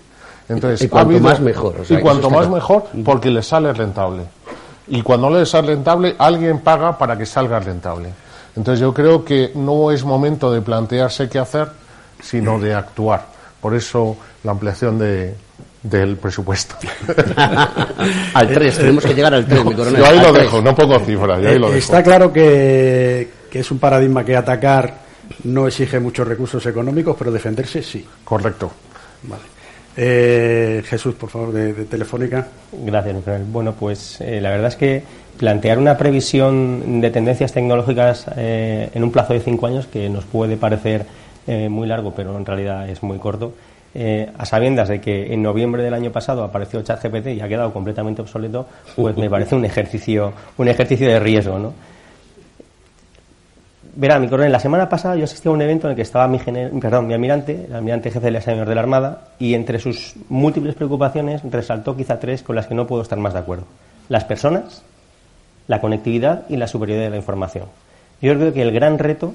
Entonces, y cuanto más mejor.
y cuanto más mejor porque les sale rentable. Y cuando les sale rentable, alguien paga para que salga rentable. Entonces yo creo que no es momento de plantearse qué hacer, sino de actuar. Por eso la ampliación de, del presupuesto. [laughs]
al 3, tenemos que llegar al 3, mi coronel.
Yo ahí lo dejo, no pongo cifras. Ahí lo
Está claro que, que es un paradigma que atacar no exige muchos recursos económicos, pero defenderse sí.
Correcto.
Vale. Eh, Jesús, por favor, de, Telefónica.
Gracias, Bueno, pues eh, la verdad es que plantear una previsión de tendencias tecnológicas eh, en un plazo de cinco años, que nos puede parecer muy largo, pero en realidad es muy corto, a sabiendas de que en noviembre del año pasado apareció ChatGPT y ha quedado completamente obsoleto, pues me parece un ejercicio, un ejercicio de riesgo, ¿no? Verá, mi coronel, la semana pasada yo asistí a un evento en el que estaba mi, perdón, mi almirante, el almirante jefe del examinador de la Armada, y entre sus múltiples preocupaciones resaltó quizá tres con las que no puedo estar más de acuerdo. Las personas, la conectividad y la superioridad de la información. Yo creo que el gran reto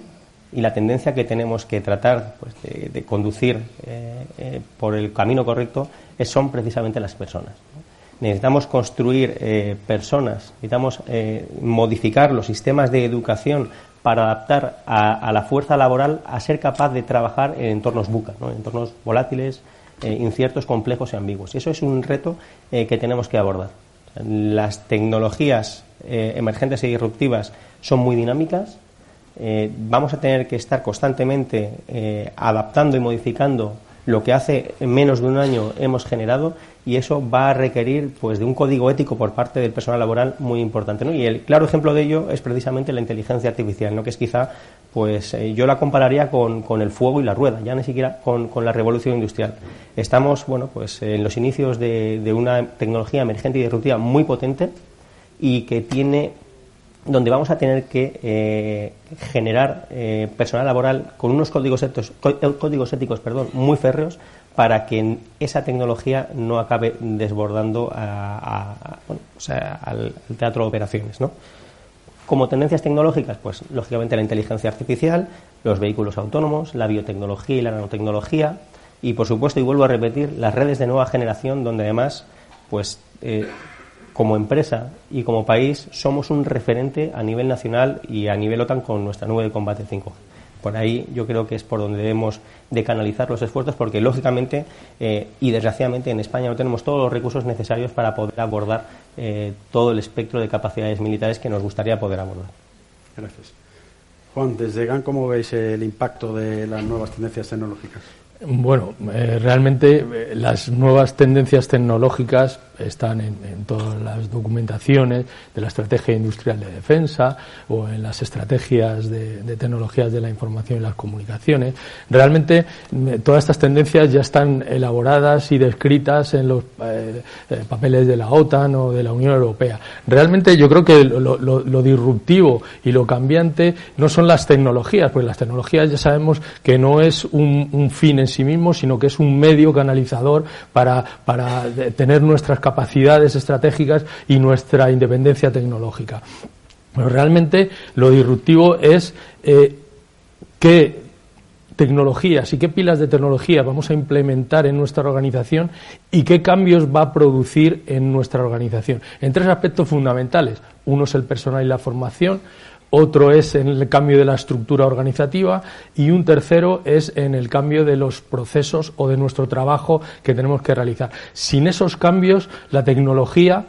y la tendencia que tenemos que tratar pues, de, conducir eh, eh, por el camino correcto es, son precisamente las personas. Necesitamos construir eh, personas, necesitamos modificar los sistemas de educación para adaptar a, la fuerza laboral a ser capaz de trabajar en entornos buca, en entornos volátiles, eh, inciertos, complejos y ambiguos. Eso es un reto eh, que tenemos que abordar. Las tecnologías eh, emergentes y disruptivas son muy dinámicas. Vamos a tener que estar constantemente adaptando y modificando lo que hace menos de un año hemos generado y eso va a requerir pues de un código ético por parte del personal laboral muy importante ¿no? y el claro ejemplo de ello es precisamente la inteligencia artificial ¿no? que es quizá pues eh, yo la compararía con, con, el fuego y la rueda ya ni siquiera con, con, la revolución industrial estamos bueno pues en los inicios de, de una tecnología emergente y disruptiva muy potente y que tiene donde vamos a tener que eh, generar eh, personal laboral con unos códigos éticos, códigos éticos perdón, muy férreos para que esa tecnología no acabe desbordando al, teatro de operaciones. ¿no? Como tendencias tecnológicas, pues lógicamente la inteligencia artificial, los vehículos autónomos, la biotecnología y la nanotecnología, y por supuesto, y vuelvo a repetir, las redes de nueva generación, donde además, pues eh, como empresa y como país somos un referente a nivel nacional y a nivel OTAN con nuestra nube de combate 5G. Por ahí yo creo que es por donde debemos de canalizar los esfuerzos porque lógicamente eh, y desgraciadamente en España no tenemos todos los recursos necesarios para poder abordar eh, todo el espectro de capacidades militares que nos gustaría poder abordar.
Gracias. Juan, desde GAN, ¿cómo veis el impacto de las nuevas tendencias tecnológicas?
Bueno, eh, realmente eh, las nuevas tendencias tecnológicas están en, todas las documentaciones de la estrategia industrial de defensa o en las estrategias de, tecnologías de la información y las comunicaciones. Realmente eh, todas estas tendencias ya están elaboradas y descritas en los papeles de la OTAN o de la Unión Europea. Realmente yo creo que lo, disruptivo y lo cambiante no son las tecnologías, porque las tecnologías ya sabemos que no es un, un fin en sí mismo, sino que es un medio canalizador para, para tener nuestras capacidades estratégicas y nuestra independencia tecnológica. Pero realmente lo disruptivo es eh, qué tecnologías y qué pilas de tecnología vamos a implementar en nuestra organización y qué cambios va a producir en nuestra organización. En tres aspectos fundamentales. Uno es el personal y la formación, otro es en el cambio de la estructura organizativa y un tercero es en el cambio de los procesos o de nuestro trabajo que tenemos que realizar. Sin esos cambios, la tecnología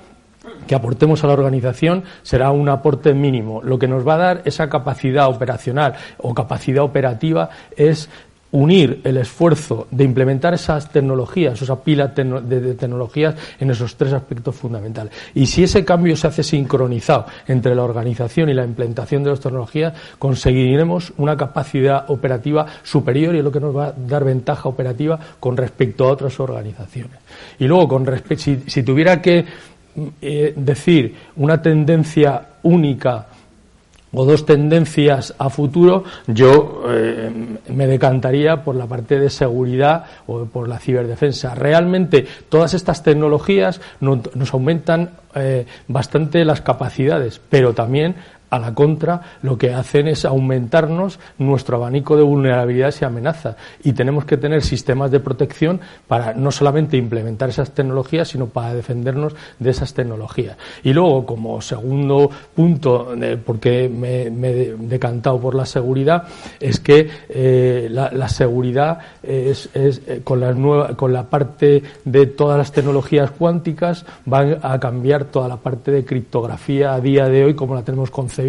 que aportemos a la organización será un aporte mínimo. Lo que nos va a dar esa capacidad operacional o capacidad operativa es unir el esfuerzo de implementar esas tecnologías, esa pila de tecnologías en esos tres aspectos fundamentales. Y si ese cambio se hace sincronizado entre la organización y la implementación de las tecnologías, conseguiremos una capacidad operativa superior y es lo que nos va a dar ventaja operativa con respecto a otras organizaciones. Y luego, con si, si tuviera que eh, decir una tendencia única o dos tendencias a futuro, yo eh, me decantaría por la parte de seguridad o por la ciberdefensa. Realmente todas estas tecnologías nos aumentan eh, bastante las capacidades, pero también a la contra, lo que hacen es aumentarnos nuestro abanico de vulnerabilidades y amenazas. Y tenemos que tener sistemas de protección para no solamente implementar esas tecnologías, sino para defendernos de esas tecnologías. Y luego, como segundo punto, porque me, he decantado por la seguridad, es que eh, la, seguridad eh, con, con la parte de todas las tecnologías cuánticas van a cambiar toda la parte de criptografía a día de hoy como la tenemos concebida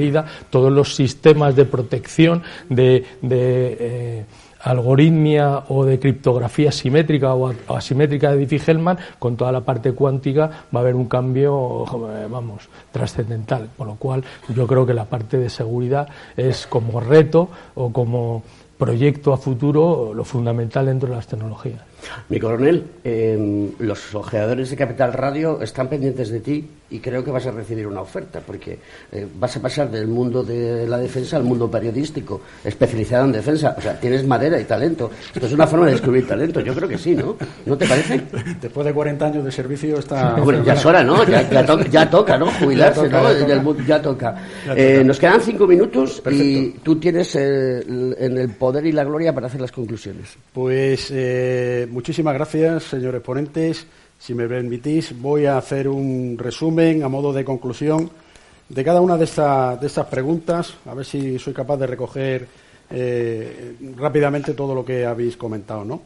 todos los sistemas de protección de, eh, algoritmia o de criptografía simétrica o asimétrica de Diffie-Hellman, con toda la parte cuántica va a haber un cambio, eh, vamos, trascendental. Por lo cual, yo creo que la parte de seguridad es como reto o como proyecto a futuro lo fundamental dentro de las tecnologías.
Mi coronel, em, los ojeadores de Capital Radio están pendientes de ti y creo que vas a recibir una oferta, porque eh, vas a pasar del mundo de la defensa al mundo periodístico, especializado en defensa. O sea, tienes madera y talento. Esto es una forma de descubrir talento. Yo creo que sí, ¿no? ¿No te parece? [laughs]
Después de 40 años de servicio está... [laughs]
Bueno, ya es hora, ¿no? Ya, toca, ¿no? [laughs] Jubilarse, ¿no? Ya toca. Eh, nos quedan cinco minutos y tú tienes el, en el poder y la gloria para hacer las conclusiones.
Pues... Muchísimas gracias, señores ponentes. Si me permitís, voy a hacer un resumen a modo de conclusión de cada una de, estas preguntas, a ver si soy capaz de recoger eh, rápidamente todo lo que habéis comentado. ¿no?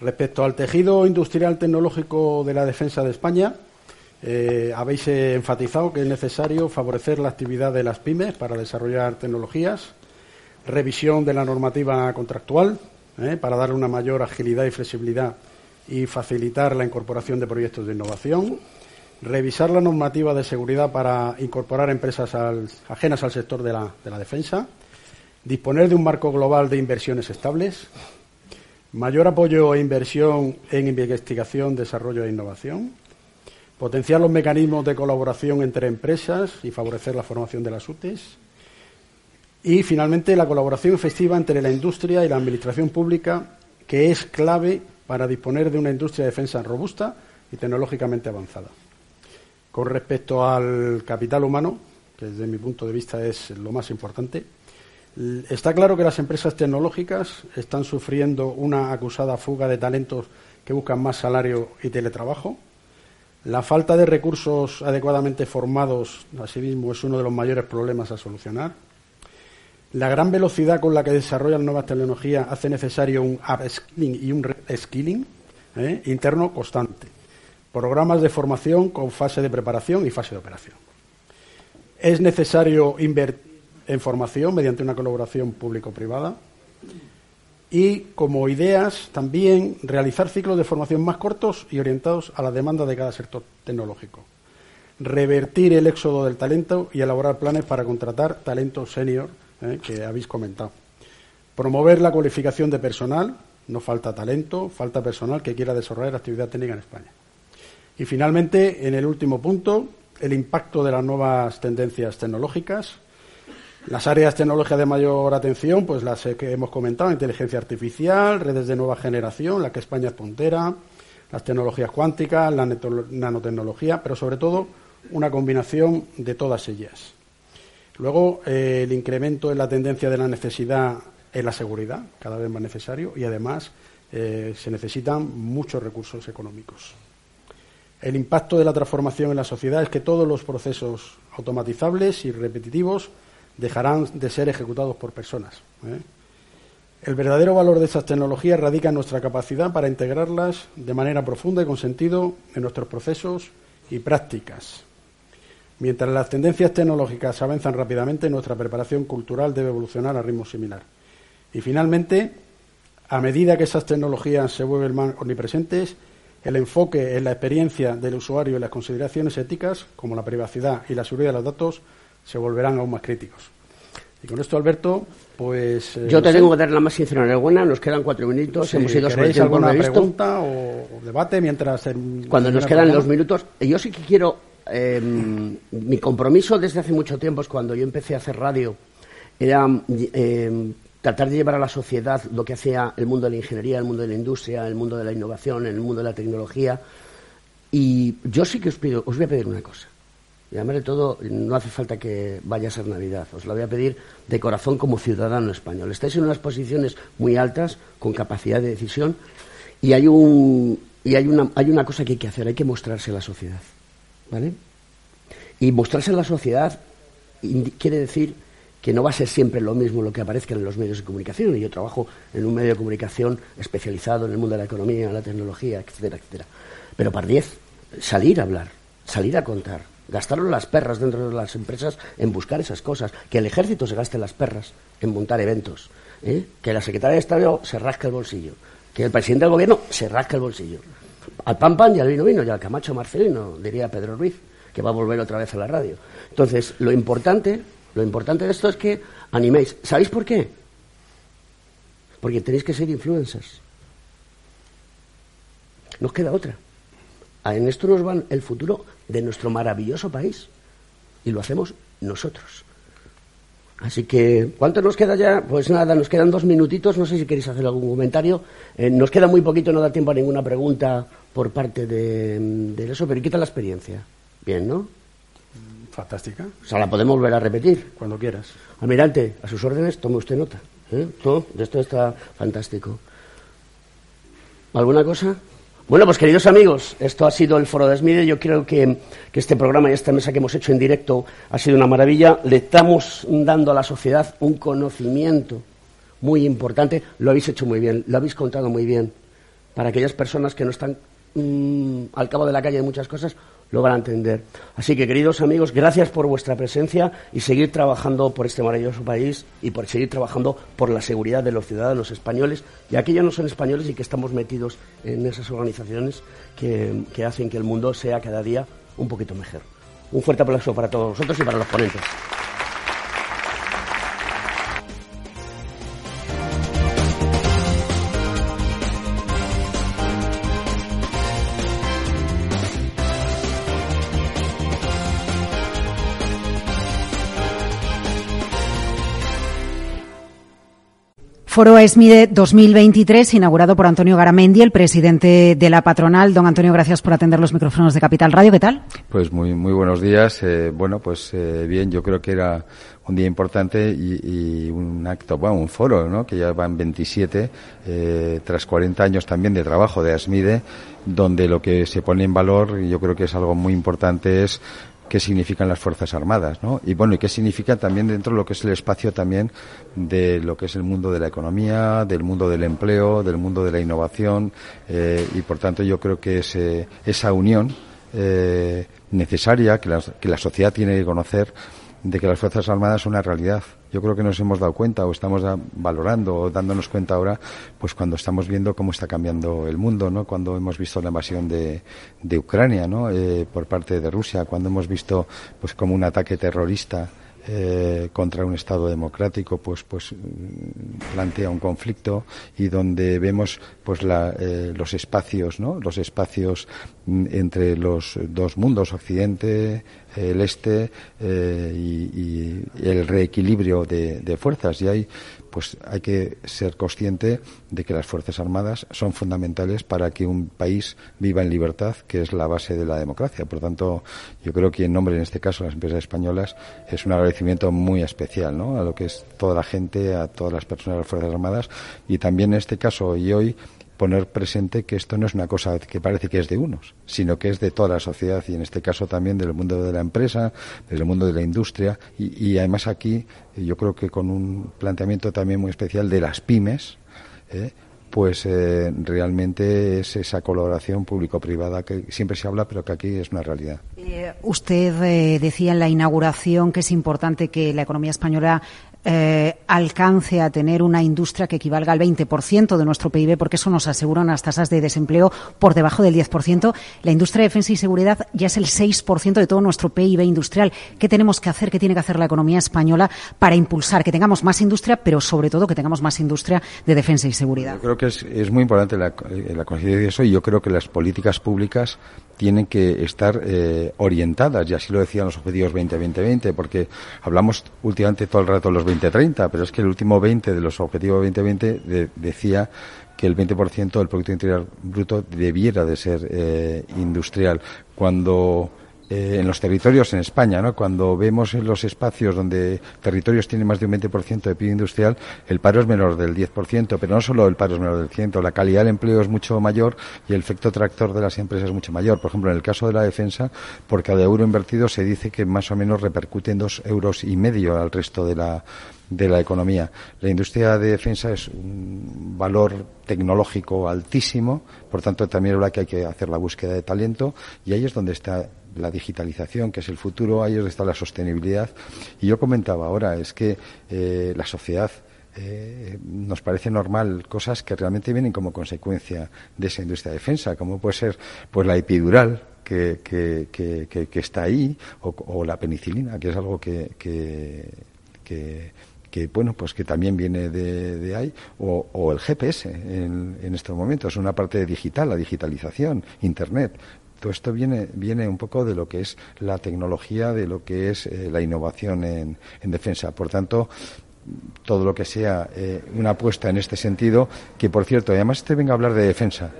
Respecto al tejido industrial tecnológico de la defensa de España, eh, habéis enfatizado que es necesario favorecer la actividad de las pymes para desarrollar tecnologías, revisión de la normativa contractual, ¿eh? para darle una mayor agilidad y flexibilidad y facilitar la incorporación de proyectos de innovación, revisar la normativa de seguridad para incorporar empresas ajenas al sector de la, de la defensa, disponer de un marco global de inversiones estables, mayor apoyo e inversión en investigación, desarrollo e innovación, potenciar los mecanismos de colaboración entre empresas y favorecer la formación de las UTES, y finalmente la colaboración efectiva entre la industria y la administración pública, que es clave para disponer de una industria de defensa robusta y tecnológicamente avanzada. Con respecto al capital humano, que desde mi punto de vista es lo más importante, está claro que las empresas tecnológicas están sufriendo una acusada fuga de talentos que buscan más salario y teletrabajo. La falta de recursos adecuadamente formados, asimismo, es uno de los mayores problemas a solucionar. La gran velocidad con la que desarrollan nuevas tecnologías hace necesario un upskilling y un reskilling ¿eh? interno constante. Programas de formación con fase de preparación y fase de operación. Es necesario invertir en formación mediante una colaboración público-privada y como ideas también realizar ciclos de formación más cortos y orientados a la demanda de cada sector tecnológico. Revertir el éxodo del talento y elaborar planes para contratar talento senior ¿eh? que habéis comentado. Promover la cualificación de personal, no falta talento, falta personal que quiera desarrollar actividad técnica en España. Y finalmente, en el último punto, el impacto de las nuevas tendencias tecnológicas. Las áreas tecnológicas de mayor atención, pues las que hemos comentado, inteligencia artificial, redes de nueva generación, la que España es puntera, las tecnologías cuánticas, la nanotecnología, pero sobre todo una combinación de todas ellas. Luego, eh, el incremento en la tendencia de la necesidad en la seguridad, cada vez más necesario, y además eh, se necesitan muchos recursos económicos. El impacto de la transformación en la sociedad es que todos los procesos automatizables y repetitivos dejarán de ser ejecutados por personas. ¿eh? El verdadero valor de estas tecnologías radica en nuestra capacidad para integrarlas de manera profunda y con sentido en nuestros procesos y prácticas. Mientras las tendencias tecnológicas avanzan rápidamente, nuestra preparación cultural debe evolucionar a ritmo similar. Y finalmente, a medida que esas tecnologías se vuelven más omnipresentes, el enfoque en la experiencia del usuario y las consideraciones éticas, como la privacidad y la seguridad de los datos, se volverán aún más críticos. Y con esto, Alberto, pues...
Eh, Yo te tengo que dar la más sincera enhorabuena, nos quedan cuatro minutos, hemos ido sobre el tiempo
alguna pregunta o debate mientras...
Cuando nos quedan los minutos, yo sí que quiero Em, mi compromiso desde hace mucho tiempo es cuando yo empecé a hacer radio, era em, tratar de llevar a la sociedad lo que hacía el mundo de la ingeniería, el mundo de la industria, el mundo de la innovación, el mundo de la tecnología. Y yo sí que os pido, os voy a pedir una cosa. Y además de todo, no hace falta que vaya a ser Navidad. Os la voy a pedir de corazón como ciudadano español. Estáis en unas posiciones muy altas, con capacidad de decisión, y hay, un, y hay, una, hay una cosa que hay que hacer, hay que mostrarse a la sociedad. ¿Vale? Y mostrarse en la sociedad quiere decir que no va a ser siempre lo mismo lo que aparezca en los medios de comunicación. Y yo trabajo en un medio de comunicación especializado en el mundo de la economía, la tecnología, etcétera, etcétera. Pero para diez, salir a hablar, salir a contar, gastaron las perras dentro de las empresas en buscar esas cosas, que el ejército se gaste las perras en montar eventos, ¿eh? que la secretaria de Estado se rasca el bolsillo, que el presidente del gobierno se rasca el bolsillo. Al pan pan y al vino vino y al Camacho Marcelino, diría Pedro Ruiz, que va a volver otra vez a la radio. Entonces, lo importante, lo importante de esto es que animéis. ¿Sabéis por qué? Porque tenéis que ser influencers. Nos queda otra. En esto nos va el futuro de nuestro maravilloso país. Y lo hacemos nosotros. Así que, ¿cuánto nos queda ya? Pues nada, nos quedan dos minutitos. No sé si queréis hacer algún comentario. Eh, nos queda muy poquito, no da tiempo a ninguna pregunta por parte de, eso, pero ¿qué tal la experiencia? Bien, ¿no?
Fantástica.
O sea, la podemos volver a repetir.
Cuando quieras.
Almirante, a sus órdenes, tome usted nota. ¿eh? Todo de esto está fantástico. ¿Alguna cosa? Bueno, pues queridos amigos, esto ha sido el Foro de Esmide. Yo creo que, este programa y esta mesa que hemos hecho en directo ha sido una maravilla. Le estamos dando a la sociedad un conocimiento muy importante. Lo habéis hecho muy bien, lo habéis contado muy bien. Para aquellas personas que no están mm, al cabo de la calle de muchas cosas, lo van a entender. Así que, queridos amigos, gracias por vuestra presencia y seguir trabajando por este maravilloso país y por seguir trabajando por la seguridad de los ciudadanos españoles y aquellos no son españoles y que estamos metidos en esas organizaciones que, que hacen que el mundo sea cada día un poquito mejor. Un fuerte aplauso para todos nosotros y para los ponentes.
Foro ESMIDE 2023, inaugurado por Antonio Garamendi, el presidente de la patronal. Don Antonio, gracias por atender los micrófonos de Capital Radio. ¿Qué tal?
Pues muy, muy buenos días. Eh, bueno, pues eh, bien, yo creo que era un día importante y, un acto, bueno, un foro, ¿no? Que ya van 27, eh, tras 40 años también de trabajo de ASMIDE, donde lo que se pone en valor, yo creo que es algo muy importante, es qué significan las Fuerzas Armadas, ¿no? Y bueno, y qué significa también dentro de lo que es el espacio también de lo que es el mundo de la economía, del mundo del empleo, del mundo de la innovación, eh, y por tanto yo creo que esa unión eh, necesaria que la sociedad tiene que conocer de que las Fuerzas Armadas son una realidad. Yo creo que nos hemos dado cuenta o estamos valorando o dándonos cuenta ahora, pues cuando estamos viendo cómo está cambiando el mundo, ¿no? Cuando hemos visto la invasión de, de Ucrania, ¿no? Eh, por parte de Rusia, cuando hemos visto, pues como un ataque terrorista eh, contra un Estado democrático, pues, pues mm, plantea un conflicto y donde vemos pues la, eh, los espacios, ¿no? Los espacios mm, entre los dos mundos, Occidente, el Este eh, y, el reequilibrio de, de fuerzas. Y hay pues hay que ser consciente de que las Fuerzas Armadas son fundamentales para que un país viva en libertad, que es la base de la democracia. Por tanto, yo creo que en nombre, en este caso, de las empresas españolas, es un agradecimiento muy especial ¿no? a lo que es toda la gente, a todas las personas de las Fuerzas Armadas y también en este caso y hoy poner presente que esto no es una cosa que parece que es de unos, sino que es de toda la sociedad y en este caso también del mundo de la empresa, del mundo de la industria y, además aquí yo creo que con un planteamiento también muy especial de las pymes, ¿eh? pues eh, realmente es esa colaboración público-privada que siempre se habla, pero que aquí es una realidad.
Eh, usted decía en la inauguración que es importante que la economía española eh, alcance a tener una industria que equivalga al 20% de nuestro PIB, porque eso nos asegura unas tasas de desempleo por debajo del 10%. La industria de defensa y seguridad ya es el 6% de todo nuestro PIB industrial. ¿Qué tenemos que hacer, qué tiene que hacer la economía española para impulsar que tengamos más industria, pero sobre todo que tengamos más industria de defensa y seguridad?
Yo creo que es, muy importante la, la conciencia de eso y yo creo que las políticas públicas tienen que estar eh, orientadas, y así lo decían los objetivos 20-20-20, porque hablamos últimamente todo el rato de los 20-30, pero es que el último 20 de los objetivos 2020 decía que el 20% del Producto Interior Bruto debiera de ser eh, industrial. Cuando eh, en los territorios en España, ¿no? Cuando vemos en los espacios donde territorios tienen más de un 20% de PIB industrial, el paro es menor del 10%, pero no solo el paro es menor del 100%, la calidad del empleo es mucho mayor y el efecto tractor de las empresas es mucho mayor. Por ejemplo, en el caso de la defensa, por cada euro invertido se dice que más o menos repercute en dos euros y medio al resto de la de la economía. La industria de defensa es un valor tecnológico altísimo, por tanto también es que hay que hacer la búsqueda de talento y ahí es donde está la digitalización, que es el futuro, ahí está la sostenibilidad. Y yo comentaba ahora, es que eh, la sociedad eh, nos parece normal cosas que realmente vienen como consecuencia de esa industria de defensa, como puede ser pues la epidural, que, que, que, está ahí, o, la penicilina, que es algo que, que, bueno, pues que también viene de, ahí, o, el GPS en, en, estos momentos, una parte digital, la digitalización, Internet. Todo esto viene, viene un poco de lo que es la tecnología, de lo que es eh, la innovación en, defensa. Por tanto, todo lo que sea eh, una apuesta en este sentido, que por cierto, además te venga a hablar de defensa.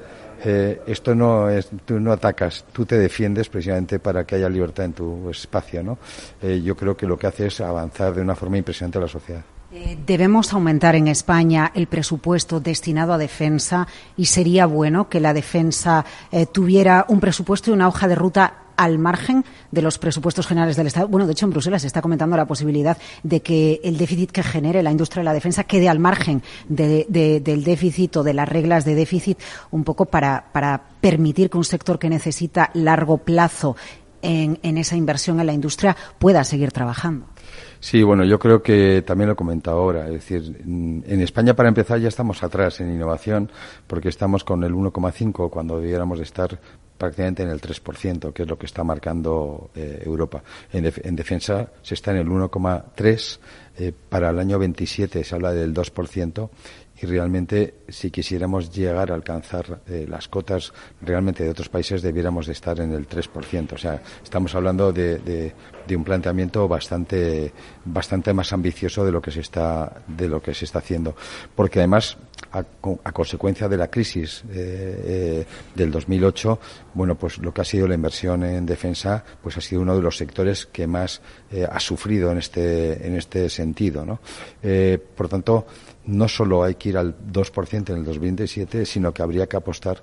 Eh, esto no es, tú no atacas, tú te defiendes precisamente para que haya libertad en tu espacio, ¿no? yo creo que lo que hace es avanzar de una forma impresionante a la sociedad.
Eh, debemos aumentar en España el presupuesto destinado a defensa y sería bueno que la defensa eh, tuviera un presupuesto y una hoja de ruta al margen de los presupuestos generales del Estado. Bueno, de hecho, en Bruselas se está comentando la posibilidad de que el déficit que genere la industria de la defensa quede al margen del déficit o de las reglas de déficit, un poco para, permitir que un sector que necesita largo plazo en esa inversión en la industria pueda seguir trabajando.
Sí, bueno, yo creo que también lo he comentado ahora. Es decir, en España, para empezar, ya estamos atrás en innovación, porque estamos con el 1,5 cuando debiéramos estar prácticamente en el 3%, que es lo que está marcando eh, Europa. En, en, defensa se está en el 1,3%, eh, para el año 27 se habla del 2%, y realmente si quisiéramos llegar a alcanzar eh, las cotas realmente de otros países debiéramos de estar en el 3%. O sea, estamos hablando de, de, de, un planteamiento bastante, bastante más ambicioso de lo que se está, de lo que se está haciendo. Porque además, a, a consecuencia de la crisis eh, eh, del 2008, bueno, pues lo que ha sido la inversión en defensa, pues ha sido uno de los sectores que más eh, ha sufrido en este, en este sentido, ¿no? Eh, por tanto, no solo hay que ir al 2% en el 2027, sino que habría que apostar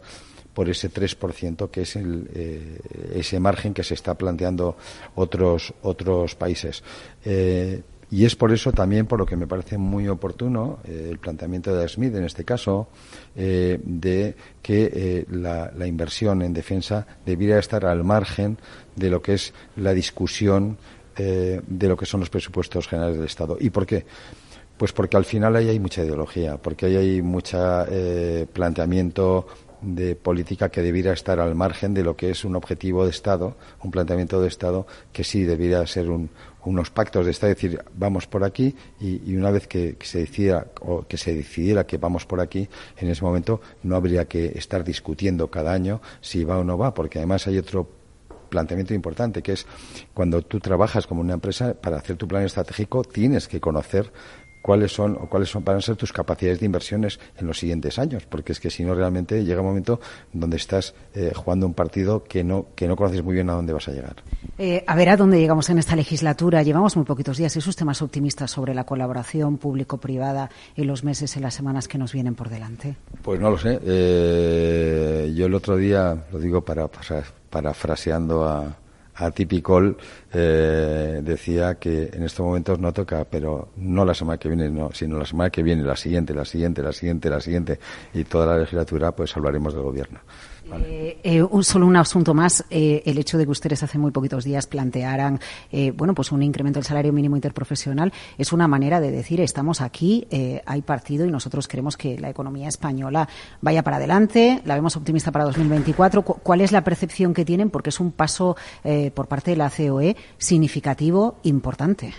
por ese 3% que es el, eh, ese margen que se está planteando otros otros países. Eh, y es por eso también por lo que me parece muy oportuno eh, el planteamiento de Smith en este caso de que la, la, inversión en defensa debiera estar al margen de lo que es la discusión de lo que son los presupuestos generales del Estado. ¿Y por qué? Pues porque al final ahí hay mucha ideología, porque ahí hay mucho eh, planteamiento de política que debiera estar al margen de lo que es un objetivo de Estado, un planteamiento de Estado que sí debiera ser un, unos pactos de Estado, es decir, vamos por aquí y, una vez que, que, se decida o que se decidiera que vamos por aquí, en ese momento no habría que estar discutiendo cada año si va o no va, porque además hay otro planteamiento importante, que es cuando tú trabajas como una empresa, para hacer tu plan estratégico tienes que conocer cuáles son o cuáles son van a ser tus capacidades de inversiones en los siguientes años, porque es que si no realmente llega un momento donde estás eh, jugando un partido que no que no conoces muy bien a dónde vas a llegar.
Eh, a ver a dónde llegamos en esta legislatura. Llevamos muy poquitos días. ¿Es usted más optimista sobre la colaboración público-privada en los meses, en las semanas que nos vienen por delante?
Pues no lo sé. Eh, yo el otro día, lo digo para, para parafraseando a, a Tipicol eh, decía que en estos momentos no toca, pero no la semana que viene, no, sino la semana que viene, la siguiente, la siguiente, la siguiente, la siguiente y toda la legislatura, pues hablaremos del gobierno.
Vale. Eh, eh, un, solo un asunto más. Eh, el hecho de que ustedes hace muy poquitos días plantearan, eh, bueno, pues un incremento del salario mínimo interprofesional es una manera de decir estamos aquí, hay partido y nosotros queremos que la economía española vaya para adelante. La vemos optimista para 2024. ¿Cu ¿Cuál es la percepción que tienen? Porque es un paso eh, por parte de la COE significativo, importante.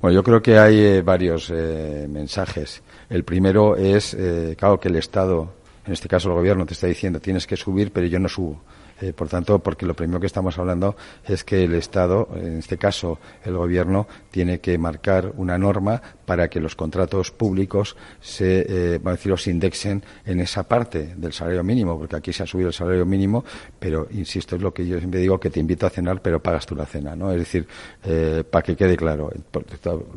Bueno, yo creo que hay varios eh, mensajes. El primero es, claro, que el Estado en este caso el gobierno te está diciendo tienes que subir, pero yo no subo. Eh, por tanto, porque lo primero que estamos hablando es que el Estado, en este caso el Gobierno, tiene que marcar una norma para que los contratos públicos se, eh, vamos a decir, se indexen en esa parte del salario mínimo, porque aquí se ha subido el salario mínimo, pero insisto, es lo que yo siempre digo, que te invito a cenar, pero pagas tú la cena, ¿no? Es decir, eh, para que quede claro.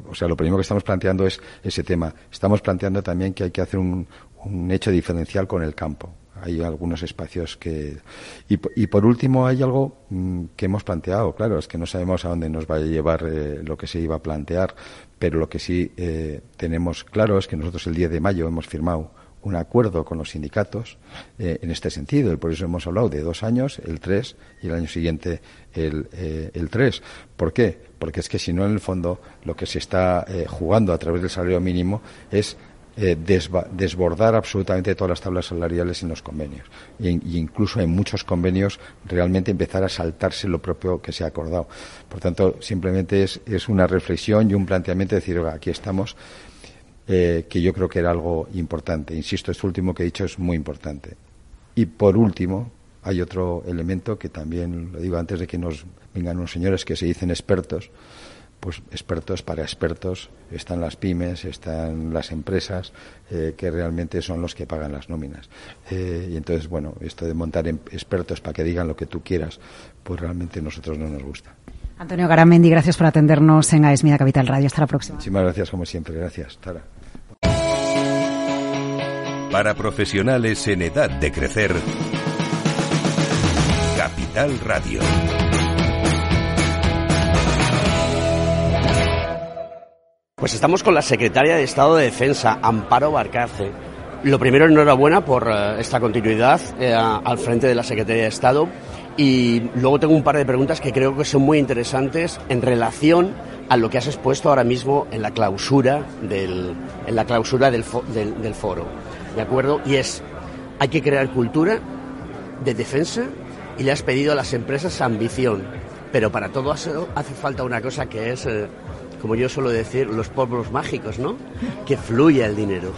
O sea, lo primero que estamos planteando es ese tema. Estamos planteando también que hay que hacer un, un hecho diferencial con el campo hay algunos espacios que y, por último hay algo mmm, que hemos planteado claro es que no sabemos a dónde nos va a llevar eh, lo que se iba a plantear pero lo que sí eh, tenemos claro es que nosotros el 10 de mayo hemos firmado un acuerdo con los sindicatos eh, en este sentido y por eso hemos hablado de dos años el 3 y el año siguiente el, eh, el 3 ¿por qué? porque es que si no en el fondo lo que se está eh, jugando a través del salario mínimo es eh, desbordar absolutamente todas las tablas salariales en los convenios. Y, incluso en muchos convenios realmente empezar a saltarse lo propio que se ha acordado. Por tanto, simplemente es, es una reflexión y un planteamiento de decir, oiga, aquí estamos, eh, que yo creo que era algo importante. Insisto, esto último que he dicho es muy importante. Y por último, hay otro elemento que también lo digo antes de que nos vengan unos señores que se dicen expertos pues expertos para expertos están las pymes, están las empresas eh, que realmente son los que pagan las nóminas. Eh, y entonces, bueno, esto de montar expertos para que digan lo que tú quieras, pues realmente a nosotros no nos gusta.
Antonio Garamendi, gracias por atendernos en AESMIDA Capital Radio. Hasta la próxima.
Muchísimas gracias, como siempre. Gracias. Tara.
Para profesionales en edad de crecer, Capital Radio.
Pues estamos con la secretaria de Estado de Defensa, Amparo Barcace. Lo primero, enhorabuena por uh, esta continuidad eh, al frente de la Secretaría de Estado. Y luego tengo un par de preguntas que creo que son muy interesantes en relación a lo que has expuesto ahora mismo en la clausura del, en la clausura del, del foro. ¿De acuerdo? Y es, hay que crear cultura de defensa y le has pedido a las empresas ambición. Pero para todo eso hace falta una cosa que es, eh, como yo suelo decir, los polvos mágicos, ¿no? Que fluya el dinero.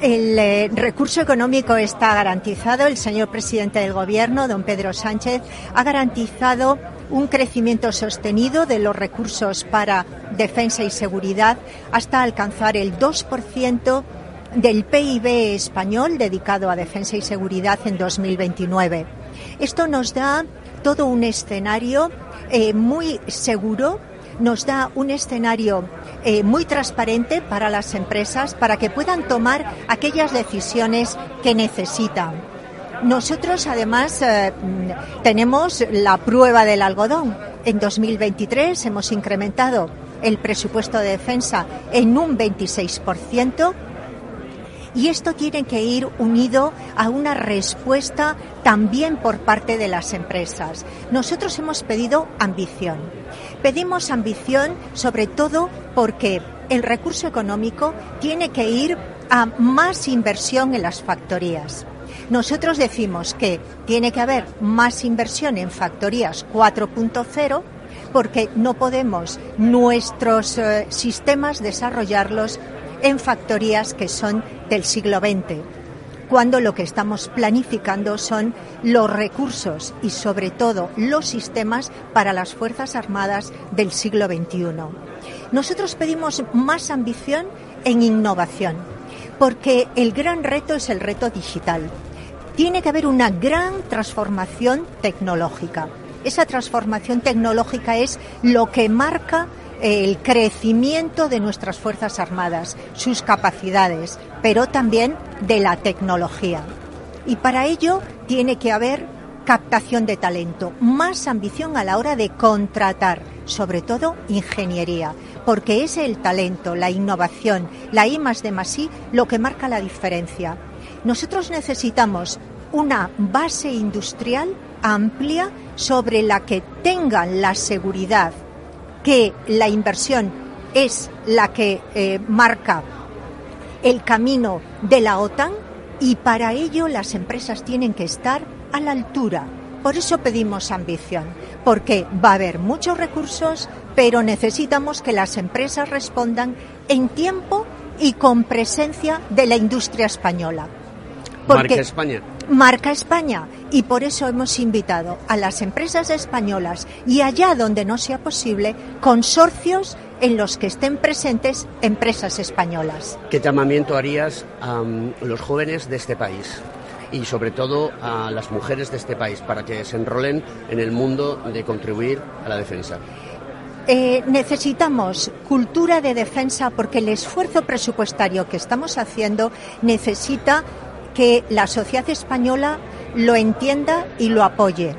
El eh, recurso económico está garantizado. El señor presidente del Gobierno, don Pedro Sánchez, ha garantizado un crecimiento sostenido de los recursos para defensa y seguridad hasta alcanzar el 2% del PIB español dedicado a defensa y seguridad en 2029. Esto nos da todo un escenario eh, muy seguro, nos da un escenario eh, muy transparente para las empresas para que puedan tomar aquellas decisiones que necesitan. Nosotros, además, eh, tenemos la prueba del algodón. En 2023 hemos incrementado el presupuesto de defensa en un 26% y esto tiene que ir unido a una respuesta también por parte de las empresas. Nosotros hemos pedido ambición. Pedimos ambición sobre todo porque el recurso económico tiene que ir a más inversión en las factorías. Nosotros decimos que tiene que haber más inversión en factorías 4.0 porque no podemos nuestros eh, sistemas desarrollarlos en factorías que son del siglo XX, cuando lo que estamos planificando son los recursos y sobre todo los sistemas para las Fuerzas Armadas del siglo XXI. Nosotros pedimos más ambición en innovación, porque el gran reto es el reto digital. Tiene que haber una gran transformación tecnológica. Esa transformación tecnológica es lo que marca el crecimiento de nuestras Fuerzas Armadas, sus capacidades, pero también de la tecnología. Y para ello tiene que haber captación de talento, más ambición a la hora de contratar, sobre todo ingeniería, porque es el talento, la innovación, la I más de más I lo que marca la diferencia. Nosotros necesitamos una base industrial amplia sobre la que tengan la seguridad que la inversión es la que eh, marca el camino de la OTAN y para ello las empresas tienen que estar a la altura. Por eso pedimos ambición, porque va a haber muchos recursos, pero necesitamos que las empresas respondan en tiempo y con presencia de la industria española.
Marca España.
Marca España. Y por eso hemos invitado a las empresas españolas y allá donde no sea posible, consorcios en los que estén presentes empresas españolas.
¿Qué llamamiento harías a los jóvenes de este país? y sobre todo a las mujeres de este país para que se enrolen en el mundo de contribuir a la defensa.
Eh, necesitamos cultura de defensa porque el esfuerzo presupuestario que estamos haciendo necesita que la sociedad española lo entienda y lo apoye.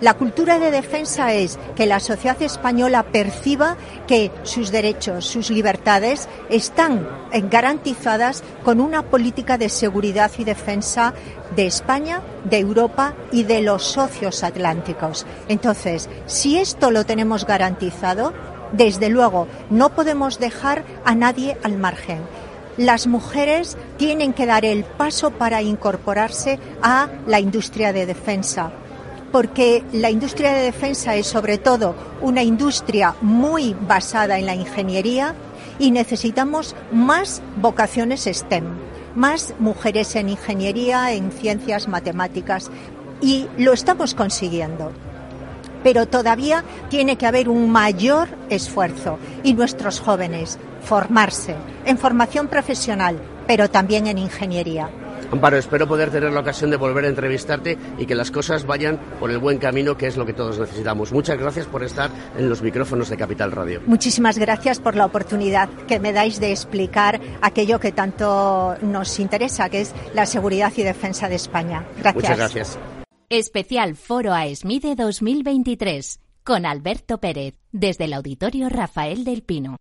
La cultura de defensa es que la sociedad española perciba que sus derechos, sus libertades están garantizadas con una política de seguridad y defensa de España, de Europa y de los socios atlánticos. Entonces, si esto lo tenemos garantizado, desde luego no podemos dejar a nadie al margen las mujeres tienen que dar el paso para incorporarse a la industria de defensa porque la industria de defensa es sobre todo una industria muy basada en la ingeniería y necesitamos más vocaciones STEM, más mujeres en ingeniería, en ciencias, matemáticas y lo estamos consiguiendo. Pero todavía tiene que haber un mayor esfuerzo y nuestros jóvenes formarse en formación profesional, pero también en ingeniería.
Amparo, espero poder tener la ocasión de volver a entrevistarte y que las cosas vayan por el buen camino, que es lo que todos necesitamos. Muchas gracias por estar en los micrófonos de Capital Radio.
Muchísimas gracias por la oportunidad que me dais de explicar aquello que tanto nos interesa, que es la seguridad y defensa de España. Gracias.
Muchas gracias.
Especial Foro AESMIDE 2023 con Alberto Pérez desde el Auditorio Rafael del Pino.